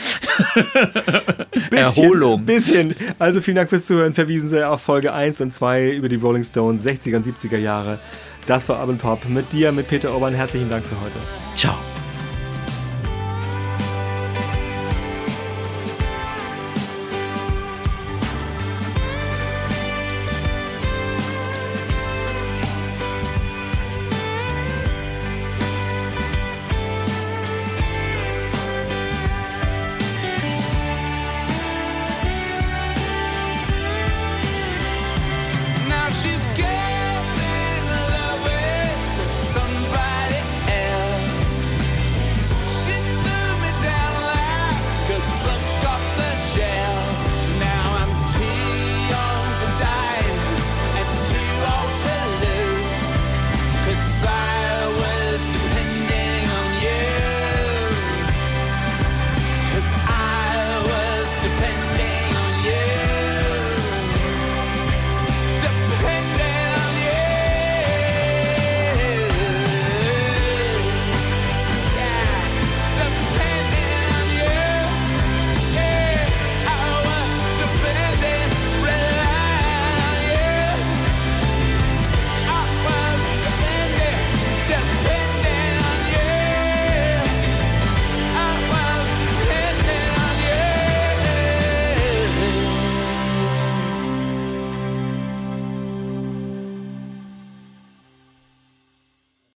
Erholung. Bisschen. Also vielen Dank fürs Zuhören. Verwiesen Sie auf Folge 1 und 2 über die Rolling Stones 60er und 70er Jahre. Das war Urban Pop mit dir, mit Peter Urban. Herzlichen Dank für heute. Ciao.